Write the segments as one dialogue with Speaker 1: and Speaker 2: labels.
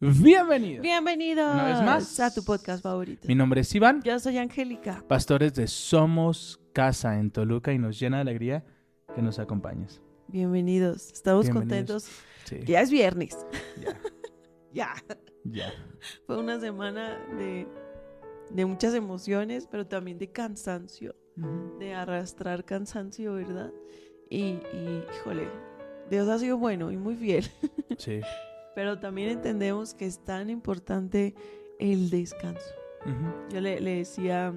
Speaker 1: Bienvenido.
Speaker 2: Bienvenidos
Speaker 1: Una vez más.
Speaker 2: a tu podcast favorito.
Speaker 1: Mi nombre es Iván,
Speaker 2: Yo soy Angélica.
Speaker 1: pastores de Somos Casa en Toluca y nos llena de alegría que nos acompañes.
Speaker 2: Bienvenidos. Estamos
Speaker 1: Bienvenidos.
Speaker 2: contentos.
Speaker 1: Sí,
Speaker 2: Ya es viernes.
Speaker 1: ya,
Speaker 2: Ya.
Speaker 1: ya.
Speaker 2: Fue una semana de, de muchas emociones, pero también de cansancio. De arrastrar cansancio, ¿verdad? Y, y, híjole, Dios ha sido bueno y muy fiel.
Speaker 1: Sí.
Speaker 2: Pero también entendemos que es tan importante el descanso.
Speaker 1: Ujú.
Speaker 2: Yo le, le decía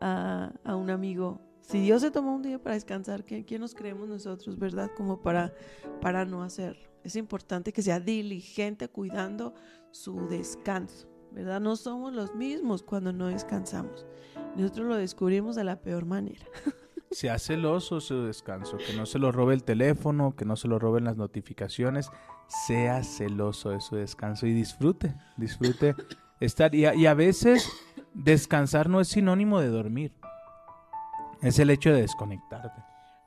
Speaker 2: a, a un amigo, si Dios se tomó un día para descansar, ¿qué, qué nos creemos nosotros, verdad? Como para, para no hacerlo. Es importante que sea diligente cuidando su descanso, ¿verdad? No somos los mismos cuando no descansamos. Nosotros lo descubrimos de la peor manera.
Speaker 1: Sea celoso su descanso, que no se lo robe el teléfono, que no se lo roben las notificaciones. Sea celoso de su descanso y disfrute, disfrute estar. Y a, y a veces descansar no es sinónimo de dormir, es el hecho de desconectarte.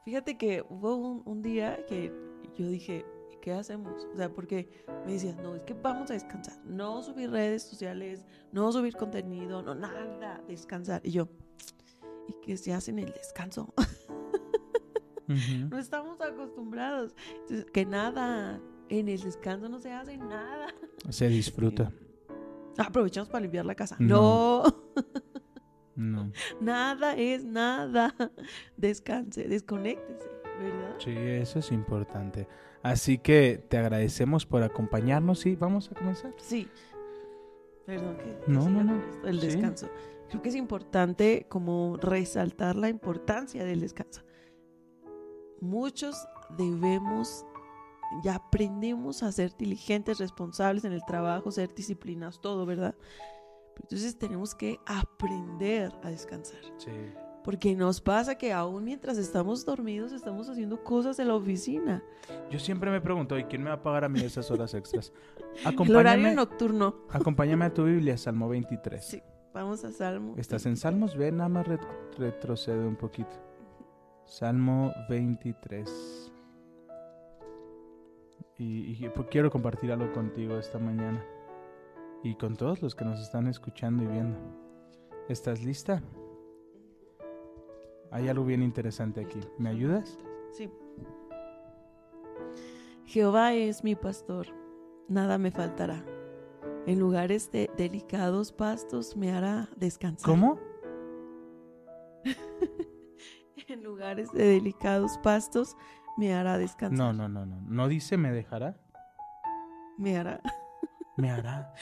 Speaker 2: Fíjate que hubo un, un día que yo dije, ¿qué hacemos? O sea, porque me decías, no, es que vamos a descansar, no subir redes sociales, no subir contenido, no nada, descansar. Y yo, ¿y qué se hace en el descanso? No estamos acostumbrados. Entonces, que nada, en el descanso no se hace nada.
Speaker 1: Se disfruta.
Speaker 2: Aprovechamos para limpiar la casa.
Speaker 1: No.
Speaker 2: no
Speaker 1: No.
Speaker 2: nada es nada. Descanse, desconéctese, ¿verdad?
Speaker 1: Sí, eso es importante. Así que te agradecemos por acompañarnos y vamos a comenzar.
Speaker 2: Sí. Perdón que
Speaker 1: No,
Speaker 2: que
Speaker 1: no, no.
Speaker 2: el
Speaker 1: Sí.
Speaker 2: descanso. Creo que es importante como resaltar la importancia del descanso. Muchos debemos, ya aprendemos a ser diligentes, responsables en el trabajo, ser disciplinados, todo, ¿verdad? Pero entonces tenemos que aprender a descansar.
Speaker 1: Sí.
Speaker 2: Porque nos pasa que aún mientras estamos dormidos estamos haciendo cosas en la oficina.
Speaker 1: Yo siempre me pregunto, ¿y quién me va a pagar a mí esas horas extras?
Speaker 2: El horario
Speaker 1: Acompáñame,
Speaker 2: nocturno.
Speaker 1: acompáñame a tu Biblia, Salmo 23.
Speaker 2: Sí. Vamos a Salmo.
Speaker 1: ¿Estás en Salmos? Ve, nada más ret- retrocede un poquito. Salmo 23. Y, y pues quiero compartir algo contigo esta mañana. Y con todos los que nos están escuchando y viendo. ¿Estás lista? Hay algo bien interesante aquí. ¿Me ayudas?
Speaker 2: Sí. Jehová es mi pastor, nada me faltará. En lugares de delicados pastos me hará descansar.
Speaker 1: ¿Cómo?
Speaker 2: En lugares de delicados pastos me hará descansar.
Speaker 1: No, no, no, no. ¿No dice me dejará?
Speaker 2: Me hará.
Speaker 1: Me hará.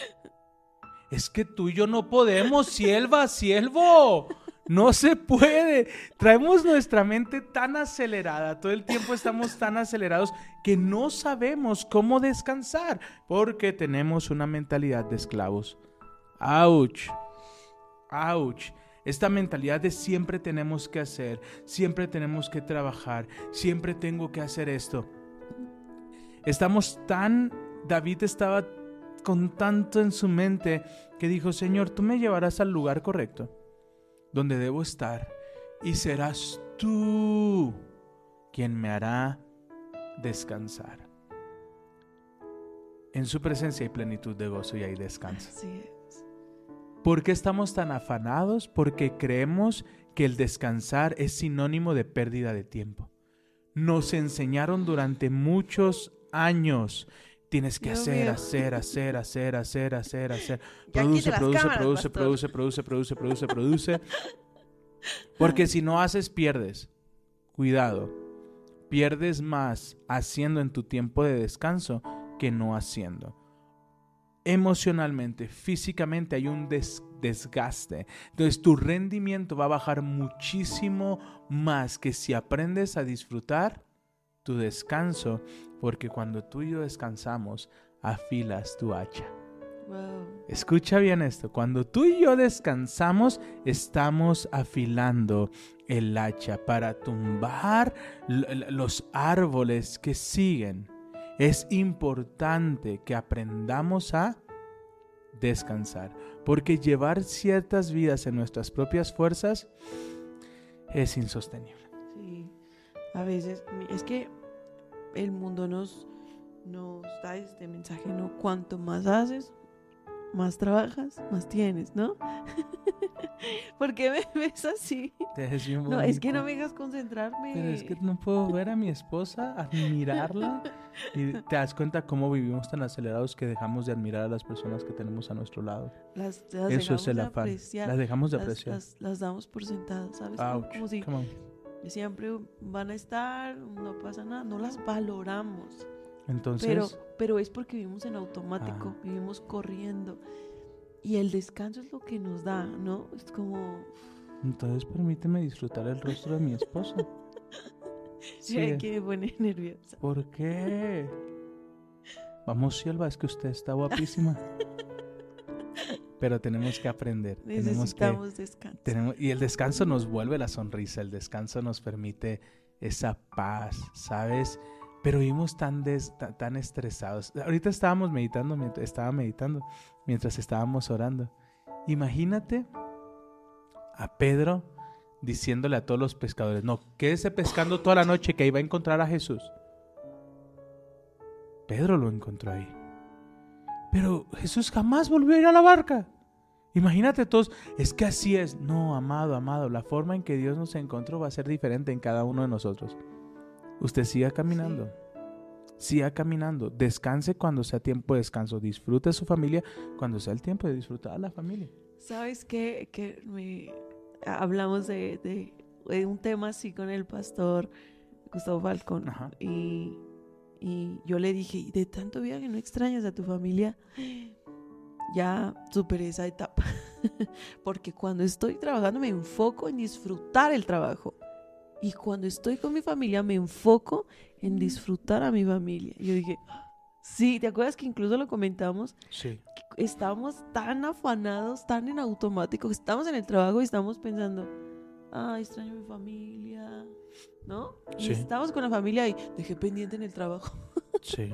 Speaker 1: Es que tú y yo no podemos, sierva, siervo. No se puede. Traemos nuestra mente tan acelerada, todo el tiempo estamos tan acelerados que no sabemos cómo descansar porque tenemos una mentalidad de esclavos. Ouch. Ouch. Esta mentalidad de siempre tenemos que hacer, siempre tenemos que trabajar, siempre tengo que hacer esto. Estamos tan, David estaba con tanto en su mente que dijo, Señor, tú me llevarás al lugar correcto, donde debo estar, y serás tú quien me hará descansar. En su presencia hay plenitud de gozo y hay descanso. ¿Por qué estamos tan afanados? Porque creemos que el descansar es sinónimo de pérdida de tiempo. Nos enseñaron durante muchos años. Tienes que hacer, hacer, hacer, hacer, hacer, hacer, hacer. Produce, produce, produce, produce, produce, produce, produce, produce. Porque si no haces, pierdes. Cuidado. Pierdes más haciendo en tu tiempo de descanso que no haciendo emocionalmente, físicamente hay un des- desgaste. Entonces tu rendimiento va a bajar muchísimo más que si aprendes a disfrutar tu descanso, porque cuando tú y yo descansamos, afilas tu hacha.
Speaker 2: Wow.
Speaker 1: Escucha bien esto, cuando tú y yo descansamos, estamos afilando el hacha para tumbar los árboles que siguen. Es importante que aprendamos a descansar, porque llevar ciertas vidas en nuestras propias fuerzas es insostenible.
Speaker 2: Sí. A veces, es que el mundo nos, nos da este mensaje, ¿no? Cuanto más haces, más trabajas, más tienes, ¿no? ¿Por qué me ves así? No, es que no me dejas concentrarme.
Speaker 1: Pero es que no puedo ver a mi esposa, admirarla. Y te das cuenta cómo vivimos tan acelerados que dejamos de admirar a las personas que tenemos a nuestro lado.
Speaker 2: las, las
Speaker 1: Eso es el afán.
Speaker 2: apreciar,
Speaker 1: Las dejamos de
Speaker 2: las-
Speaker 1: apreciar.
Speaker 2: Las, las damos por sentadas, ¿sabes?
Speaker 1: Ouch,
Speaker 2: Como si siempre van a estar, no pasa nada, no las valoramos.
Speaker 1: Entonces,
Speaker 2: Pero, pero es porque vivimos en automático, vivimos corriendo. Y el descanso es lo que nos da, ¿no? Es como,
Speaker 1: entonces permíteme disfrutar el rostro de mi esposa.
Speaker 2: sí, que me pone nerviosa.
Speaker 1: ¿Por qué? Vamos, Silva, es que usted está guapísima. Pero tenemos que aprender. Tenemos que,
Speaker 2: Necesitamos descanso.
Speaker 1: tenemos, y el descanso nos vuelve la sonrisa, el descanso nos permite esa paz, ¿sabes? Pero vivimos tan, des- ta- tan estresados. Ahorita estábamos meditando, estaba meditando mientras estábamos orando. Imagínate a Pedro diciéndole a todos los pescadores, no, quédese pescando toda la noche que ahí va a encontrar a Jesús. Pedro lo encontró ahí. Pero Jesús jamás volvió a ir a la barca. Imagínate todos, es que así es. No, amado, amado, la forma en que Dios nos encontró va a ser diferente en cada uno de nosotros. Usted siga caminando. Siga caminando. Descanse cuando sea tiempo de descanso. Disfrute su familia cuando sea el tiempo de disfrutar a la familia.
Speaker 2: ¿Sabes qué? Que me hablamos de, de- de un tema así con el pastor Gustavo Falcón.
Speaker 1: Ajá.
Speaker 2: Y, y yo le dije, "¿Y de tanto viaje no extrañas a tu familia? Ya superé esa etapa. Porque cuando estoy trabajando me enfoco en disfrutar el trabajo. Y cuando estoy con mi familia me enfoco en disfrutar a mi familia. Y yo dije, sí, ¿te acuerdas que incluso lo comentamos?
Speaker 1: Sí.
Speaker 2: estamos tan afanados, tan en automático, que estamos en el trabajo y estamos pensando, ay, extraño a mi familia, ¿no? Y
Speaker 1: Sí.
Speaker 2: estamos con la familia y dejé pendiente en el trabajo.
Speaker 1: Sí.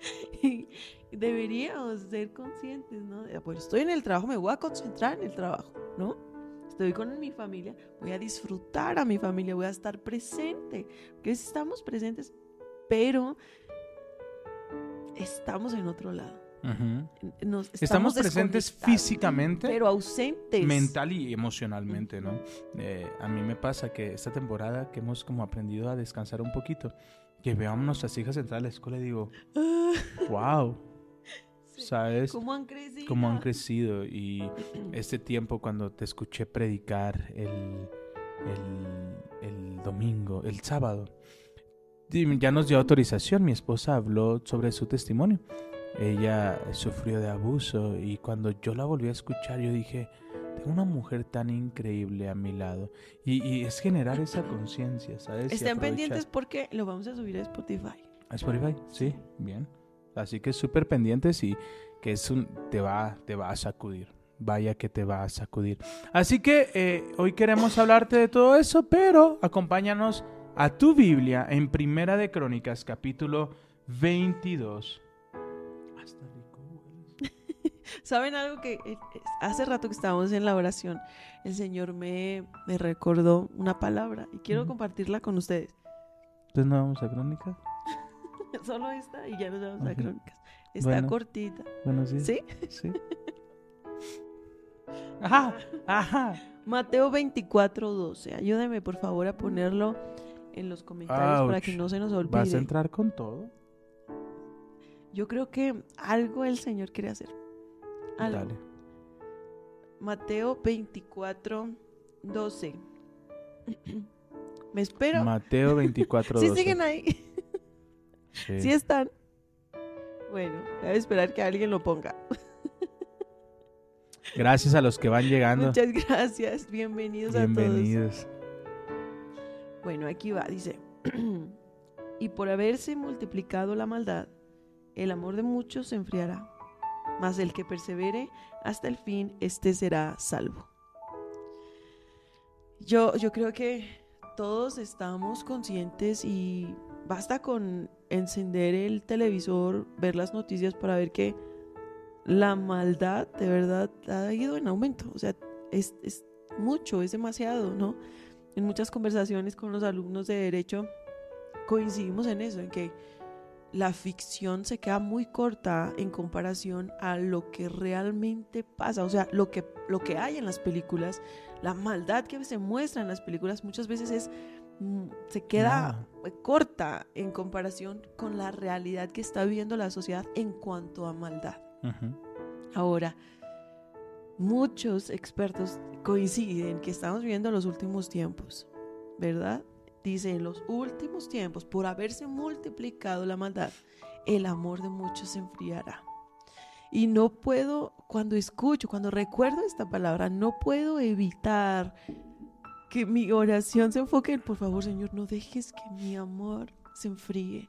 Speaker 2: y deberíamos ser conscientes, ¿no? De, Pues estoy en el trabajo, me voy a concentrar en el trabajo, ¿no? Estoy con mi familia, voy a disfrutar a mi familia, voy a estar presente, porque estamos presentes, pero estamos en otro lado.
Speaker 1: Ujú.
Speaker 2: Nos-
Speaker 1: Estamos presentes
Speaker 2: desconectados,
Speaker 1: físicamente,
Speaker 2: pero ausentes.
Speaker 1: mental y emocionalmente, ¿no? Eh, a mí me pasa que esta temporada que hemos como aprendido a descansar un poquito, que veamos a nuestras hijas entrar a la escuela y digo, wow,
Speaker 2: Sí.
Speaker 1: ¿Sabes?
Speaker 2: ¿Cómo han crecido?
Speaker 1: Cómo han crecido y este tiempo cuando te escuché predicar el, el, el domingo, el sábado, ya nos dio autorización, mi esposa habló sobre su testimonio. Ella sufrió de abuso y cuando yo la volví a escuchar yo dije, tengo una mujer tan increíble a mi lado y, y es generar esa conciencia, ¿sabes?
Speaker 2: Estén pendientes porque lo vamos a subir a Spotify.
Speaker 1: ¿A Spotify? Sí, bien. Así que súper pendientes y que es un, te, va, te va a sacudir. Vaya que te va a sacudir. Así que eh, hoy queremos hablarte de todo eso, pero acompáñanos a tu Biblia en Primera de Crónicas, capítulo 22. Ah, está rico, hueles.
Speaker 2: ¿Saben algo que eh, hace rato que estábamos en la oración, el Señor me, me recordó una palabra y quiero compartirla con ustedes.
Speaker 1: Entonces no vamos a Crónicas.
Speaker 2: Solo esta y ya nos vamos a crónicas. Está
Speaker 1: Bueno.
Speaker 2: cortita.
Speaker 1: Buenos días.
Speaker 2: ¿Sí?
Speaker 1: Sí. Ajá, ajá.
Speaker 2: Mateo 24, 12. Ayúdeme por favor a ponerlo en los comentarios para que no se nos olvide.
Speaker 1: ¿Vas a entrar con todo?
Speaker 2: Yo creo que algo el Señor quiere hacer. Algo.
Speaker 1: Dale.
Speaker 2: Mateo 24, 12. Me espero.
Speaker 1: Mateo 24,
Speaker 2: ¿Sí
Speaker 1: 12.
Speaker 2: siguen ahí?
Speaker 1: Sí.
Speaker 2: ¿Sí están? Bueno, voy a esperar que alguien lo ponga.
Speaker 1: Gracias a los que van llegando.
Speaker 2: Muchas gracias. Bienvenidos, a todos.
Speaker 1: Bienvenidos.
Speaker 2: Bueno, aquí va, dice. y por haberse multiplicado la maldad, el amor de muchos se enfriará. Mas el que persevere hasta el fin, este será salvo. Yo, yo creo que todos estamos conscientes y basta con encender el televisor, ver las noticias para ver que la maldad de verdad ha ido en aumento. O sea, es, es mucho, es demasiado, ¿no? En muchas conversaciones con los alumnos de derecho coincidimos en eso, en que la ficción se queda muy corta en comparación a lo que realmente pasa, o sea, lo que, lo que hay en las películas, la maldad que se muestra en las películas muchas veces es mm, se queda corta en comparación con la realidad que está viviendo la sociedad en cuanto a maldad. Ahora, muchos expertos coinciden que estamos viviendo los últimos tiempos, ¿verdad? Dice, en los últimos tiempos, por haberse multiplicado la maldad, el amor de muchos se enfriará. Y no puedo, cuando escucho, cuando recuerdo esta palabra, no puedo evitar que mi oración se enfoque en, por favor, Señor, no dejes que mi amor se enfríe.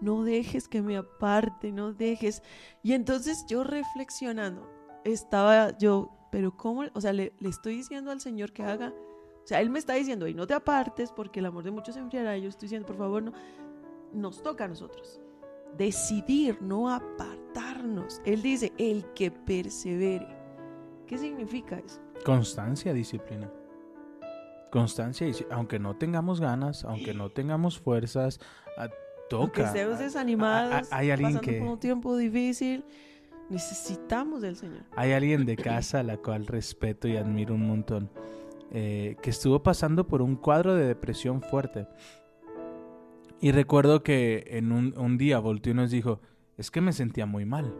Speaker 2: No dejes que me aparte, no dejes. Y entonces yo reflexionando, estaba yo, pero ¿cómo? O sea, le, le estoy diciendo al Señor que haga o sea, Él me está diciendo, y no te apartes porque el amor de muchos se enfriará. Yo estoy diciendo, por favor, no. Nos toca a nosotros decidir no apartarnos. Él dice, el que persevere. ¿Qué significa eso?
Speaker 1: Constancia, disciplina. Constancia, aunque no tengamos ganas, aunque no tengamos fuerzas, ah, toca.
Speaker 2: Aunque estemos desanimados, hay alguien pasando que... por un tiempo difícil, necesitamos del Señor.
Speaker 1: Hay alguien de casa a la cual respeto y admiro un montón. Eh, que estuvo pasando por un cuadro de depresión fuerte. Y recuerdo que en un, día volteó y nos dijo, es que me sentía muy mal.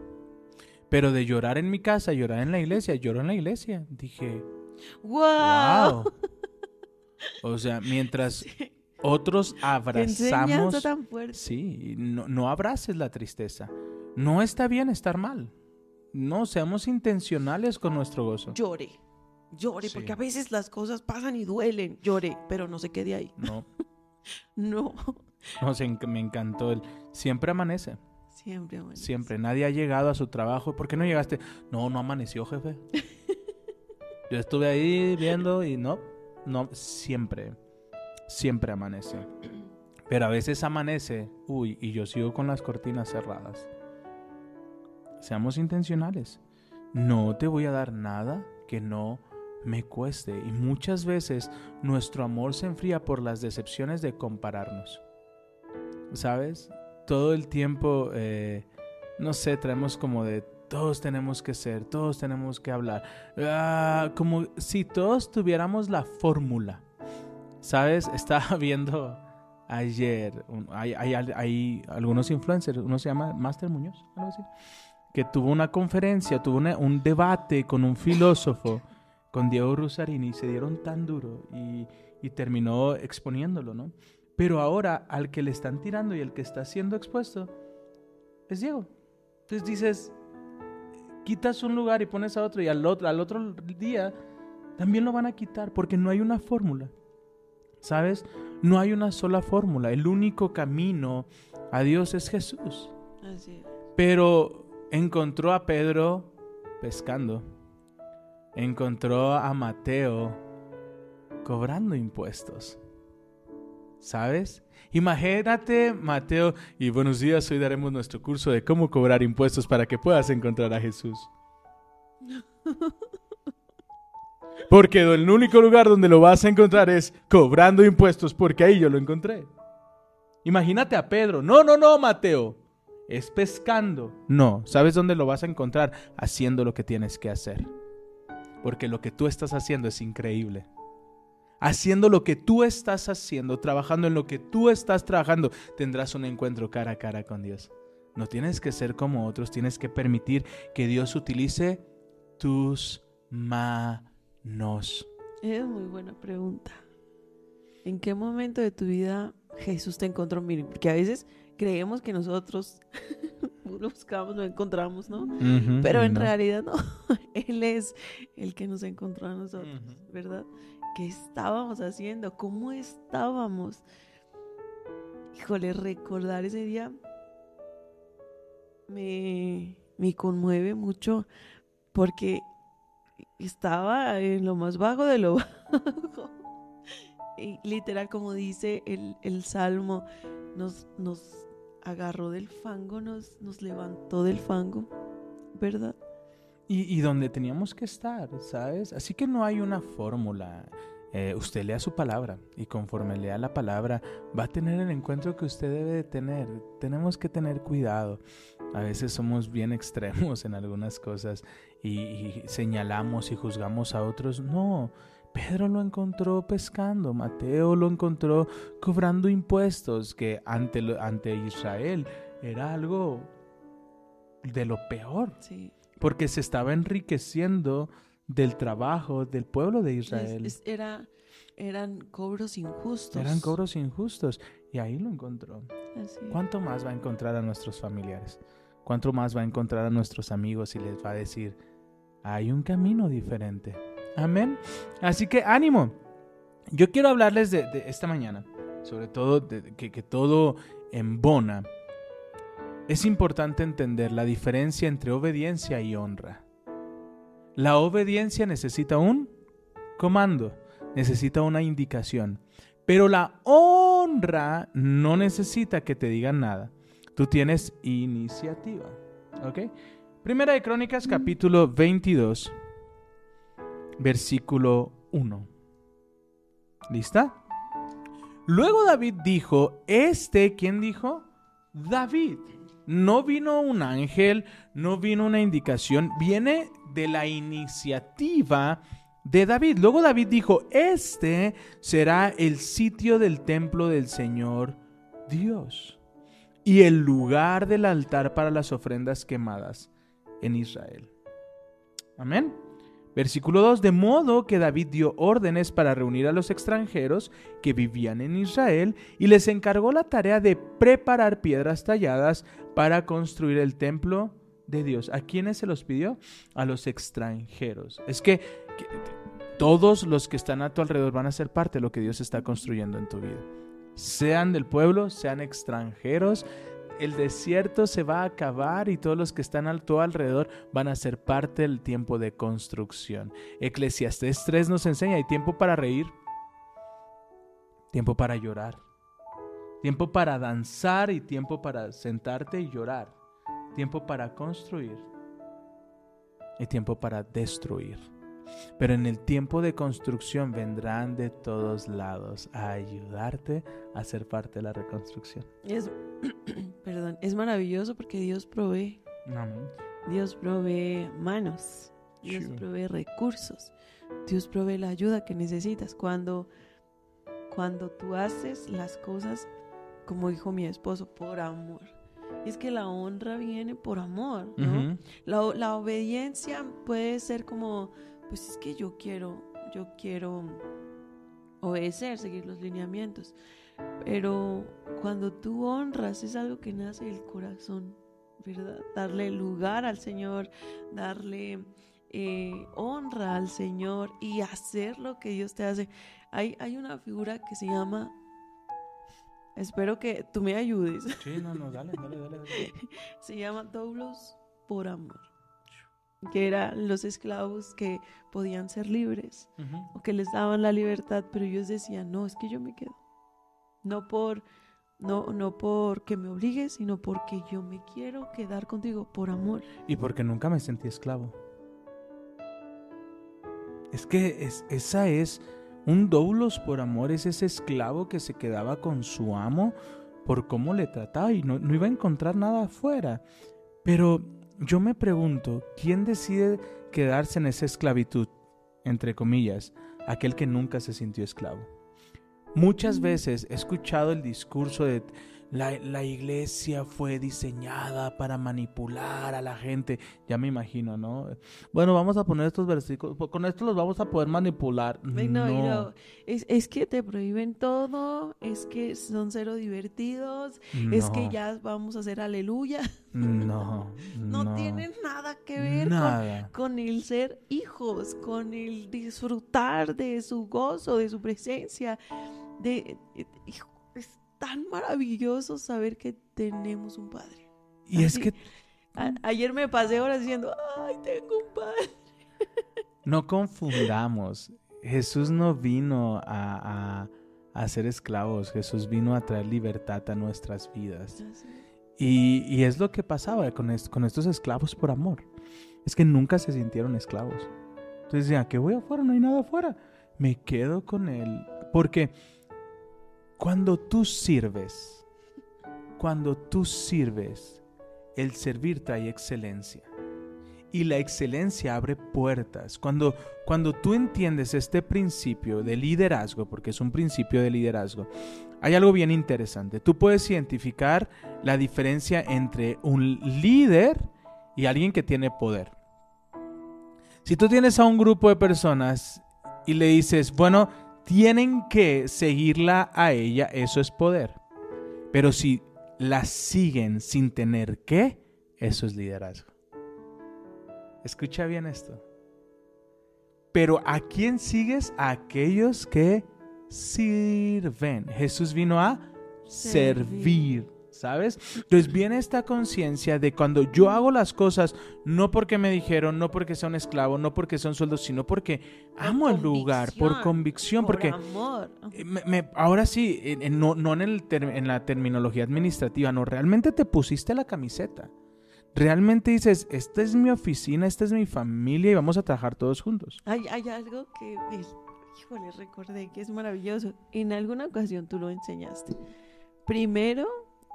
Speaker 1: Pero de llorar en mi casa, llorar en la iglesia, lloro en la iglesia. Dije,
Speaker 2: wow.
Speaker 1: O sea, mientras otros abrazamos... Sí, no, no abraces la tristeza. No está bien estar mal. No, seamos intencionales con nuestro gozo.
Speaker 2: Llore llore, porque a veces las cosas pasan y duelen, llore, pero no se quede ahí.
Speaker 1: No.
Speaker 2: no.
Speaker 1: Me encantó el siempre amanece.
Speaker 2: Siempre amanece.
Speaker 1: Siempre. Nadie ha llegado a su trabajo. ¿Por qué no llegaste? No, no amaneció, jefe. Yo estuve ahí viendo y no, no, siempre, siempre amanece. Pero a veces amanece, uy, y yo sigo con las cortinas cerradas. Seamos intencionales. No te voy a dar nada que no me cueste y muchas veces nuestro amor se enfría por las decepciones de compararnos. ¿Sabes? Todo el tiempo, eh, no sé, traemos como de todos tenemos que ser, todos tenemos que hablar. Ah, como si todos tuviéramos la fórmula. ¿Sabes? Estaba viendo ayer, hay, hay, algunos influencers, uno se llama Master Muñoz, algo así, que tuvo una conferencia, tuvo un debate con un filósofo con Diego Rusarini se dieron tan duro y, terminó exponiéndolo, ¿no? Pero ahora al que le están tirando y el que está siendo expuesto es Diego. Entonces dices, quitas un lugar y pones a otro y al otro, al otro día también lo van a quitar porque no hay una fórmula. ¿Sabes? No hay una sola fórmula. El único camino a Dios es Jesús. Pero encontró a Pedro pescando encontró a Mateo cobrando impuestos. ¿Sabes? Imagínate, Mateo, y buenos días, hoy daremos nuestro curso de cómo cobrar impuestos para que puedas encontrar a Jesús. Porque el único lugar donde lo vas a encontrar es cobrando impuestos, porque ahí yo lo encontré. Imagínate a Pedro. No, no, no, Mateo. Es pescando. No, ¿sabes dónde lo vas a encontrar? Haciendo lo que tienes que hacer porque lo que tú estás haciendo es increíble. Haciendo lo que tú estás haciendo, trabajando en lo que tú estás trabajando, tendrás un encuentro cara a cara con Dios. No tienes que ser como otros, tienes que permitir que Dios utilice tus manos.
Speaker 2: Es muy buena pregunta. ¿En qué momento de tu vida Jesús te encontró? Miren, porque a veces creemos que nosotros lo buscamos, lo encontramos, ¿no? Pero en realidad no. Él es el que nos encontró a nosotros, ¿verdad? ¿Qué estábamos haciendo? ¿Cómo estábamos? Híjole, recordar ese día me, me conmueve mucho porque estaba en lo más bajo de lo bajo. Literal, como dice el, el salmo, nos, nos agarró del fango, nos, nos levantó del fango, ¿verdad?
Speaker 1: Y, donde teníamos que estar, ¿sabes? Así que no hay una fórmula. eh, usted lea su palabra y conforme lea la palabra va a tener el encuentro que usted debe de tener. Tenemos que tener cuidado. A veces somos bien extremos en algunas cosas y, y señalamos y juzgamos a otros. No, Pedro lo encontró pescando, Mateo lo encontró cobrando impuestos, que ante, ante Israel era algo de lo peor,
Speaker 2: Sí.
Speaker 1: Porque se estaba enriqueciendo del trabajo del pueblo de Israel.
Speaker 2: es- era, eran cobros injustos.
Speaker 1: Eran cobros injustos y ahí lo encontró. ¿Cuánto más va a encontrar a nuestros familiares? ¿Cuánto más va a encontrar a nuestros amigos y les va a decir, hay un camino diferente? Amén. Así que ánimo. Yo quiero hablarles de, de esta mañana, sobre todo de, que, que todo embona. Es importante entender la diferencia entre obediencia y honra. La obediencia necesita un comando, necesita una indicación. Pero la honra no necesita que te digan nada. Tú tienes iniciativa. ¿Ok? Primera de Crónicas, capítulo 22, versículo 1. ¿Lista? Luego David dijo, este, ¿quién dijo? David. No vino un ángel, no vino una indicación, viene de la iniciativa de David. Luego David dijo, este será el sitio del templo del Señor Dios y el lugar del altar para las ofrendas quemadas en Israel. Amén. Versículo 2, de modo que David dio órdenes para reunir a los extranjeros que vivían en Israel y les encargó la tarea de preparar piedras talladas para construir el templo de Dios. ¿A quiénes se los pidió? A los extranjeros. Es que, que todos los que están a tu alrededor van a ser parte de lo que Dios está construyendo en tu vida. Sean del pueblo, sean extranjeros, el desierto se va a acabar y todos los que están a tu alrededor van a ser parte del tiempo de construcción. Eclesiastés 3 nos enseña, hay tiempo para reír, tiempo para llorar, tiempo para danzar y tiempo para sentarte y llorar, tiempo para construir y tiempo para destruir. Pero en el tiempo de construcción vendrán de todos lados a ayudarte a ser parte de la reconstrucción.
Speaker 2: Es, perdón, es maravilloso porque Dios provee.
Speaker 1: Amén.
Speaker 2: Dios provee manos. Dios
Speaker 1: Sí.
Speaker 2: provee recursos. Dios provee la ayuda que necesitas. Cuando, cuando tú haces las cosas, como dijo mi esposo, por amor. Es que la honra viene por amor, ¿no?
Speaker 1: Ujú.
Speaker 2: La, o- la obediencia puede ser como, pues es que yo quiero, yo quiero obedecer, seguir los lineamientos. Pero cuando tú honras es algo que nace del corazón, ¿verdad? Darle lugar al Señor, darle eh, honra al Señor y hacer lo que Dios te hace. Hay, hay una figura que se llama, espero que tú me ayudes,
Speaker 1: Sí, no, no, dale, dale, dale. dale.
Speaker 2: se llama Doulos por amor, que eran los esclavos que podían ser libres o que les daban la libertad, pero ellos decían, no, es que yo me quedo. No por, no, no porque me obligues, sino porque yo me quiero quedar contigo por amor.
Speaker 1: Y porque nunca me sentí esclavo. Es que es, esa es un doulos por amor, es ese esclavo que se quedaba con su amo por cómo le trataba y no, no iba a encontrar nada afuera. Pero yo me pregunto, ¿quién decide quedarse en esa esclavitud, entre comillas, aquel que nunca se sintió esclavo? Muchas veces he escuchado el discurso de la, la iglesia fue diseñada para manipular a la gente. Ya me imagino, ¿no? Bueno, vamos a poner estos versículos. Con esto los vamos a poder manipular.
Speaker 2: No,
Speaker 1: No.
Speaker 2: no, Es, es que te prohíben todo, es que son cero divertidos, es que ya vamos a hacer aleluya.
Speaker 1: No.
Speaker 2: No,
Speaker 1: no.
Speaker 2: tienen nada que ver con,
Speaker 1: Nada.
Speaker 2: con el ser hijos, con el disfrutar de su gozo, de su presencia. De, eh, tan maravilloso saber que tenemos un padre.
Speaker 1: Y es
Speaker 2: Así-
Speaker 1: que
Speaker 2: A- ayer me pasé horas diciendo, ay, tengo un padre.
Speaker 1: no confundamos. Jesús no vino a, a, a ser esclavos. Jesús vino a traer libertad a nuestras vidas. Y, y es lo que pasaba con, con estos esclavos por amor. Es que nunca se sintieron esclavos. Entonces decían, ¿qué voy afuera? No hay nada afuera. me quedo con él. Porque cuando tú sirves, cuando tú sirves, el servir trae excelencia. Y la excelencia abre puertas. Cuando, cuando tú entiendes este principio de liderazgo, porque es un principio de liderazgo, hay algo bien interesante. Tú puedes identificar la diferencia entre un líder y alguien que tiene poder. Si tú tienes a un grupo de personas y le dices, bueno, tienen que seguirla a ella, eso es poder. Pero si la siguen sin tener que, eso es liderazgo. Escucha bien esto. Pero ¿a quién sigues? A aquellos que sirven. Jesús vino a servir. ¿Sabes? Entonces viene esta conciencia de cuando yo hago las cosas, no porque me dijeron, no porque sea un esclavo, no porque son sueldos, sino porque amo el lugar, por convicción,
Speaker 2: por
Speaker 1: porque
Speaker 2: amor.
Speaker 1: eh, me- me- ahora sí, en- no, no en, el ter- en la terminología administrativa, no, realmente te pusiste la camiseta. Realmente dices, esta es mi oficina, esta es mi familia y vamos a trabajar todos juntos.
Speaker 2: Hay, hay algo que, híjole, recordé que es maravilloso. En alguna ocasión tú lo enseñaste. Primero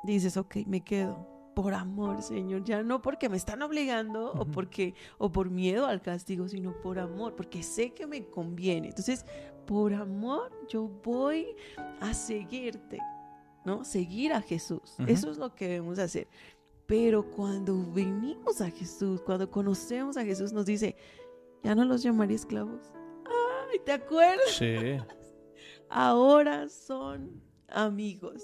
Speaker 2: dices, ok, me quedo. Por amor, Señor, ya no porque me están obligando o porque o por miedo al castigo, sino por amor, porque sé que me conviene. Entonces, por amor, yo voy a seguirte, ¿no? Seguir a Jesús. Eso es lo que debemos hacer. Pero cuando venimos a Jesús, cuando conocemos a Jesús, nos dice, ya no los llamaré esclavos. Ay, ¿te acuerdas?
Speaker 1: Sí.
Speaker 2: Ahora son amigos.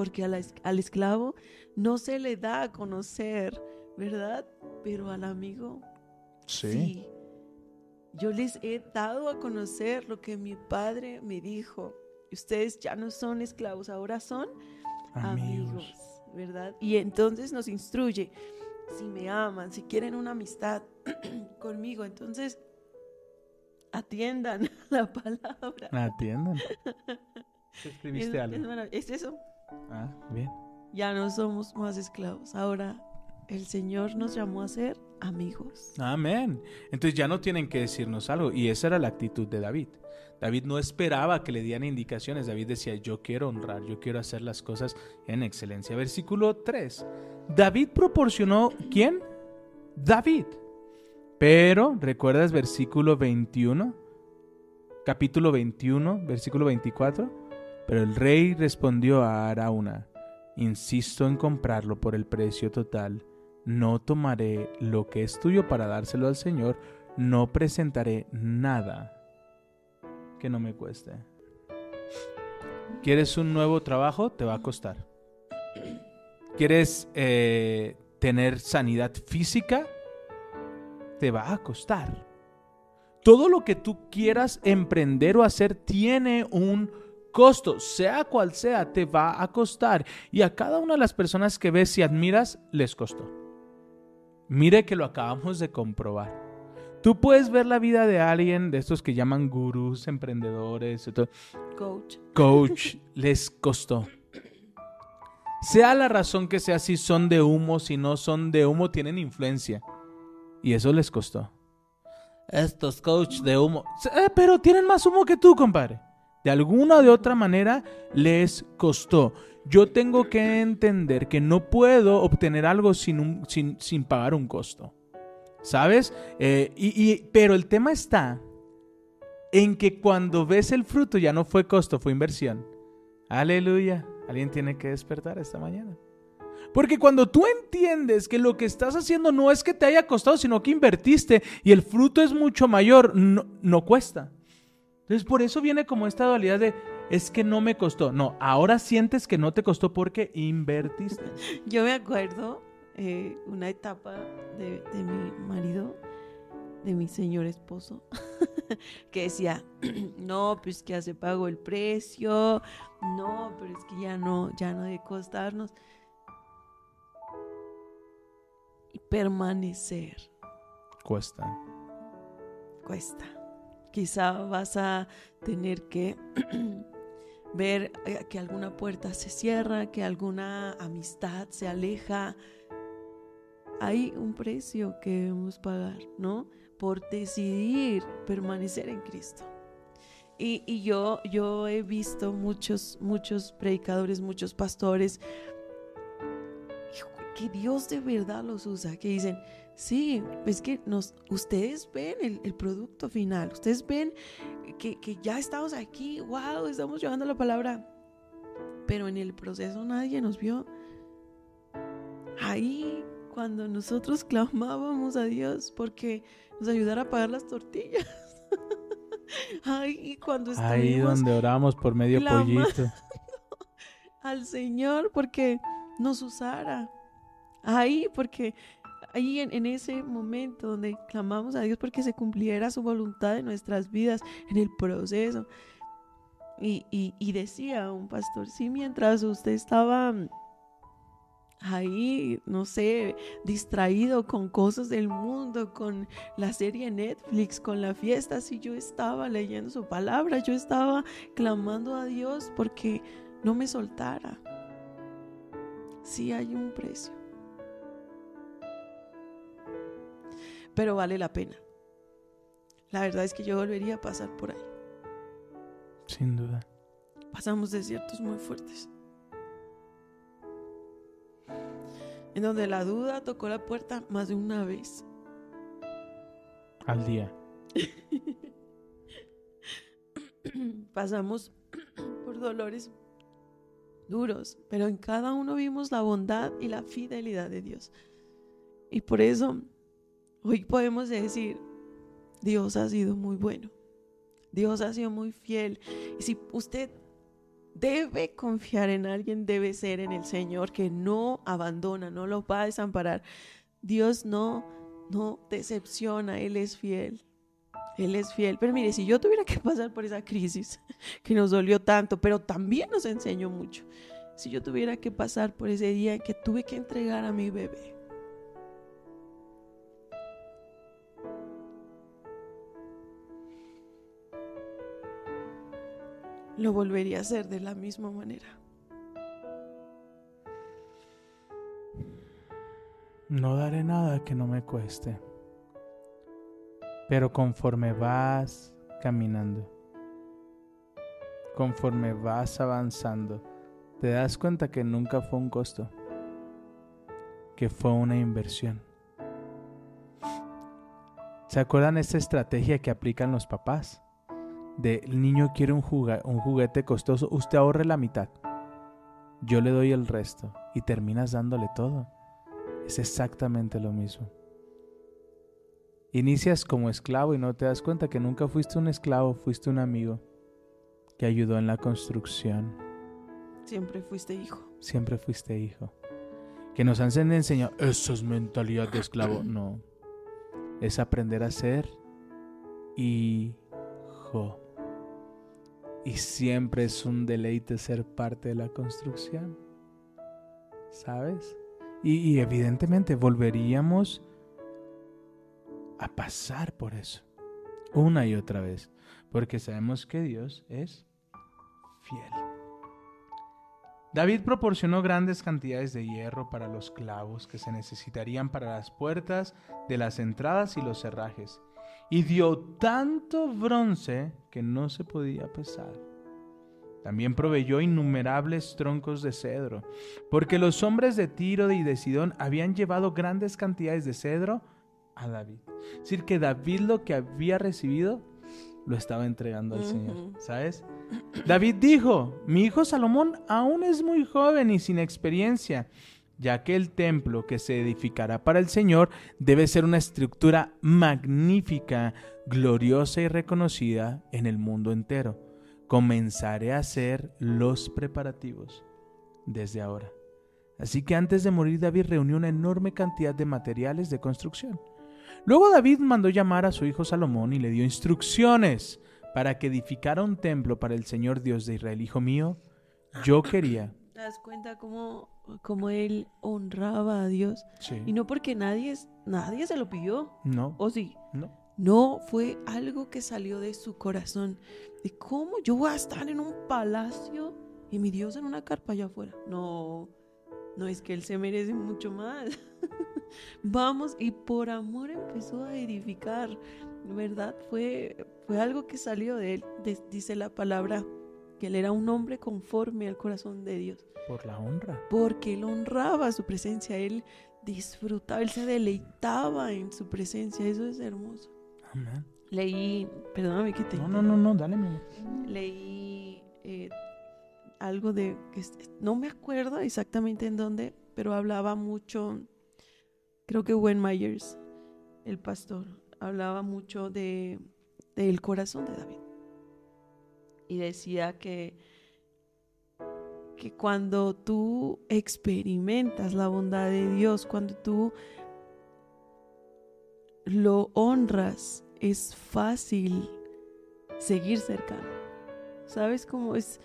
Speaker 2: Porque a la es- al esclavo no se le da a conocer, ¿verdad? Pero al amigo
Speaker 1: Sí.
Speaker 2: sí. Yo les he dado a conocer lo que mi padre me dijo. Ustedes ya no son esclavos, ahora son amigos,
Speaker 1: Amigos.
Speaker 2: ¿verdad? Y entonces nos instruye, si me aman, si quieren una amistad conmigo, entonces atiendan la palabra.
Speaker 1: Atiendan. ¿Qué
Speaker 2: Es,
Speaker 1: escribiste
Speaker 2: es
Speaker 1: algo?
Speaker 2: es eso,
Speaker 1: Ah, bien.
Speaker 2: ya no somos más esclavos, ahora el Señor nos llamó a ser amigos.
Speaker 1: Amén. Entonces ya no tienen que decirnos algo. Y esa era la actitud de David. David no esperaba que le dieran indicaciones. David decía, yo quiero honrar, yo quiero hacer las cosas en excelencia. Versículo 3. David proporcionó, ¿quién? David. Pero, ¿recuerdas versículo 21? Capítulo 21, versículo 24. Pero el rey respondió a Arauna, insisto en comprarlo por el precio total no tomaré lo que es tuyo para dárselo al Señor, no presentaré nada que no me cueste. ¿Quieres un nuevo trabajo? Te va a costar. ¿Quieres eh, tener sanidad física? Te va a costar. Todo lo que tú quieras emprender o hacer tiene un costo, sea cual sea, te va a costar. Y a cada una de las personas que ves y admiras, les costó. Mire que lo acabamos de comprobar. Tú puedes ver la vida de alguien de estos que llaman gurús, emprendedores, y todo.
Speaker 2: Coach.
Speaker 1: coach, les costó. Sea la razón que sea, si son de humo, si no son de humo, tienen influencia. Y eso les costó. Estos coach de humo. Eh, pero tienen más humo que tú, compadre. De alguna o de otra manera les costó. Yo tengo que entender que no puedo obtener algo sin, sin, sin pagar un costo. ¿Sabes? Eh, y, y- pero el tema está en que cuando ves el fruto ya no fue costo, fue inversión. Aleluya. Alguien tiene que despertar esta mañana. Porque cuando tú entiendes que lo que estás haciendo no es que te haya costado, sino que invertiste y el fruto es mucho mayor, no, no cuesta. Entonces por eso viene como esta dualidad de, es que no me costó. No, ahora sientes que no te costó porque invertiste.
Speaker 2: Yo me acuerdo eh, una etapa de, de mi marido, de mi señor esposo, que decía, no, pues que hace pago el precio, no, pero es que ya no, ya no debe costarnos. Y permanecer
Speaker 1: Cuesta.
Speaker 2: cuesta. Quizá vas a tener que ver eh, que alguna puerta se cierra, que alguna amistad se aleja. Hay un precio que debemos pagar, ¿no? Por decidir permanecer en Cristo. Y, y yo, yo he visto muchos, muchos predicadores, muchos pastores, que Dios de verdad los usa, que dicen, sí, es que nos, ustedes ven el, el producto final, ustedes ven que, que ya estamos aquí, wow, estamos llevando la palabra, pero en el proceso nadie nos vio. Ahí, cuando nosotros clamábamos a Dios porque nos ayudara a pagar las tortillas. Ahí, cuando
Speaker 1: Ahí donde oramos por medio pollito.
Speaker 2: al Señor porque nos usara. Ahí, porque ahí en, ese momento donde clamamos a Dios porque se cumpliera su voluntad en nuestras vidas, en el proceso. Y, decía un pastor, sí, mientras usted estaba mm, ahí, no sé, distraído con cosas del mundo, con la serie Netflix, con la fiesta, sí, yo estaba leyendo su palabra, yo estaba clamando a Dios porque no me soltara. Sí hay un precio. Pero vale la pena. La verdad es que yo volvería a pasar por ahí.
Speaker 1: Sin duda.
Speaker 2: Pasamos desiertos muy fuertes. En donde la duda tocó la puerta más de una vez.
Speaker 1: Al día.
Speaker 2: Pasamos por dolores duros, pero en cada uno vimos la bondad y la fidelidad de Dios. Y por eso hoy podemos decir, Dios ha sido muy bueno. Dios ha sido muy fiel. Y si usted debe confiar en alguien, debe ser en el Señor que no abandona, no lo va a desamparar. Dios no no decepciona, él es fiel. Él es fiel. Pero mire, si yo tuviera que pasar por esa crisis que nos dolió tanto, pero también nos enseñó mucho. Si yo tuviera que pasar por ese día en que tuve que entregar a mi bebé. Lo volvería a hacer de la misma manera.
Speaker 1: No daré nada que no me cueste. Pero conforme vas caminando, conforme vas avanzando, te das cuenta que nunca fue un costo, que fue una inversión. ¿Se acuerdan esta estrategia que aplican los papás? De el niño quiere un, juga- un juguete costoso, usted ahorre la mitad, yo le doy el resto y terminas dándole todo. Es exactamente lo mismo. Inicias como esclavo y no te das cuenta que nunca fuiste un esclavo, fuiste un amigo que ayudó en la construcción.
Speaker 2: Siempre fuiste hijo.
Speaker 1: Siempre fuiste hijo. Que nos han enseñado, eso es mentalidad de esclavo. No. Es aprender a ser hijo. Y siempre es un deleite ser parte de la construcción. ¿Sabes? Y, evidentemente volveríamos a pasar por eso. Una y otra vez. Porque sabemos que Dios es fiel. David proporcionó grandes cantidades de hierro para los clavos que se necesitarían para las puertas de las entradas y los cerrajes, y dio tanto bronce que no se podía pesar. También proveyó innumerables troncos de cedro, porque los hombres de Tiro y de Sidón habían llevado grandes cantidades de cedro a David. Es decir, que David lo que había recibido lo estaba entregando al Señor. ¿sabes? David dijo, mi hijo Salomón aún es muy joven y sin experiencia, ya que el templo que se edificará para el Señor debe ser una estructura magnífica, gloriosa y reconocida en el mundo entero. Comenzaré a hacer los preparativos desde ahora. Así que antes de morir David reunió una enorme cantidad de materiales de construcción. Luego David mandó llamar a su hijo Salomón y le dio instrucciones para que edificara un templo para el Señor Dios de Israel. Hijo mío, yo quería.
Speaker 2: ¿Te das cuenta cómo, cómo él honraba a Dios?
Speaker 1: Sí.
Speaker 2: Y no porque nadie, nadie se lo pidió.
Speaker 1: No,
Speaker 2: ¿O sí?
Speaker 1: no.
Speaker 2: No, fue algo que salió de su corazón. De cómo yo voy a estar en un palacio y mi Dios en una carpa allá afuera. No, no es que él se merece mucho más. Vamos, y por amor empezó a edificar, ¿verdad? Fue, fue algo que salió de él. De- dice la palabra que él era un hombre conforme al corazón de Dios,
Speaker 1: Por la honra.
Speaker 2: porque él honraba su presencia, él disfrutaba, él se deleitaba en su presencia. Eso es hermoso.
Speaker 1: Amén.
Speaker 2: Leí, perdóname que te
Speaker 1: No, no, no, no, dale, mi amor.
Speaker 2: leí eh, algo de que no me acuerdo exactamente en dónde, pero hablaba mucho, creo que Wayne Myers, el pastor, hablaba mucho de del corazón de David y decía que que cuando tú experimentas la bondad de Dios, cuando tú lo honras, es fácil seguir cercano. ¿Sabes cómo es?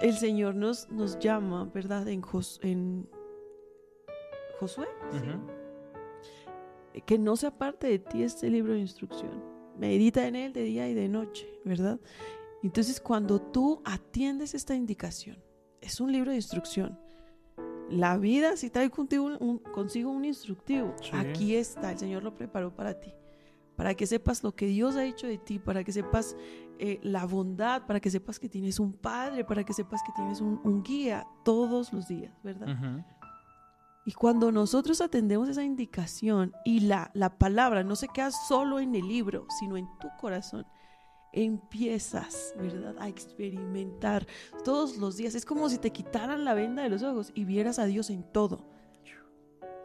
Speaker 2: El Señor nos, nos llama, ¿verdad? En, Jos- en Josué, que no se aparte de ti este libro de instrucción. Medita en él de día y de noche, ¿verdad? Entonces, cuando tú atiendes esta indicación, es un libro de instrucción. La vida si trae contigo un- un- consigo un instructivo.
Speaker 1: Sí.
Speaker 2: Aquí está, el Señor lo preparó para ti. Para que sepas lo que Dios ha hecho de ti, para que sepas eh, la bondad, para que sepas que tienes un padre, para que sepas que tienes un, un guía todos los días, ¿verdad? Y cuando nosotros atendemos esa indicación y la, la palabra no se queda solo en el libro, sino en tu corazón, empiezas, ¿verdad?, a experimentar todos los días. Es como si te quitaran la venda de los ojos y vieras a Dios en todo.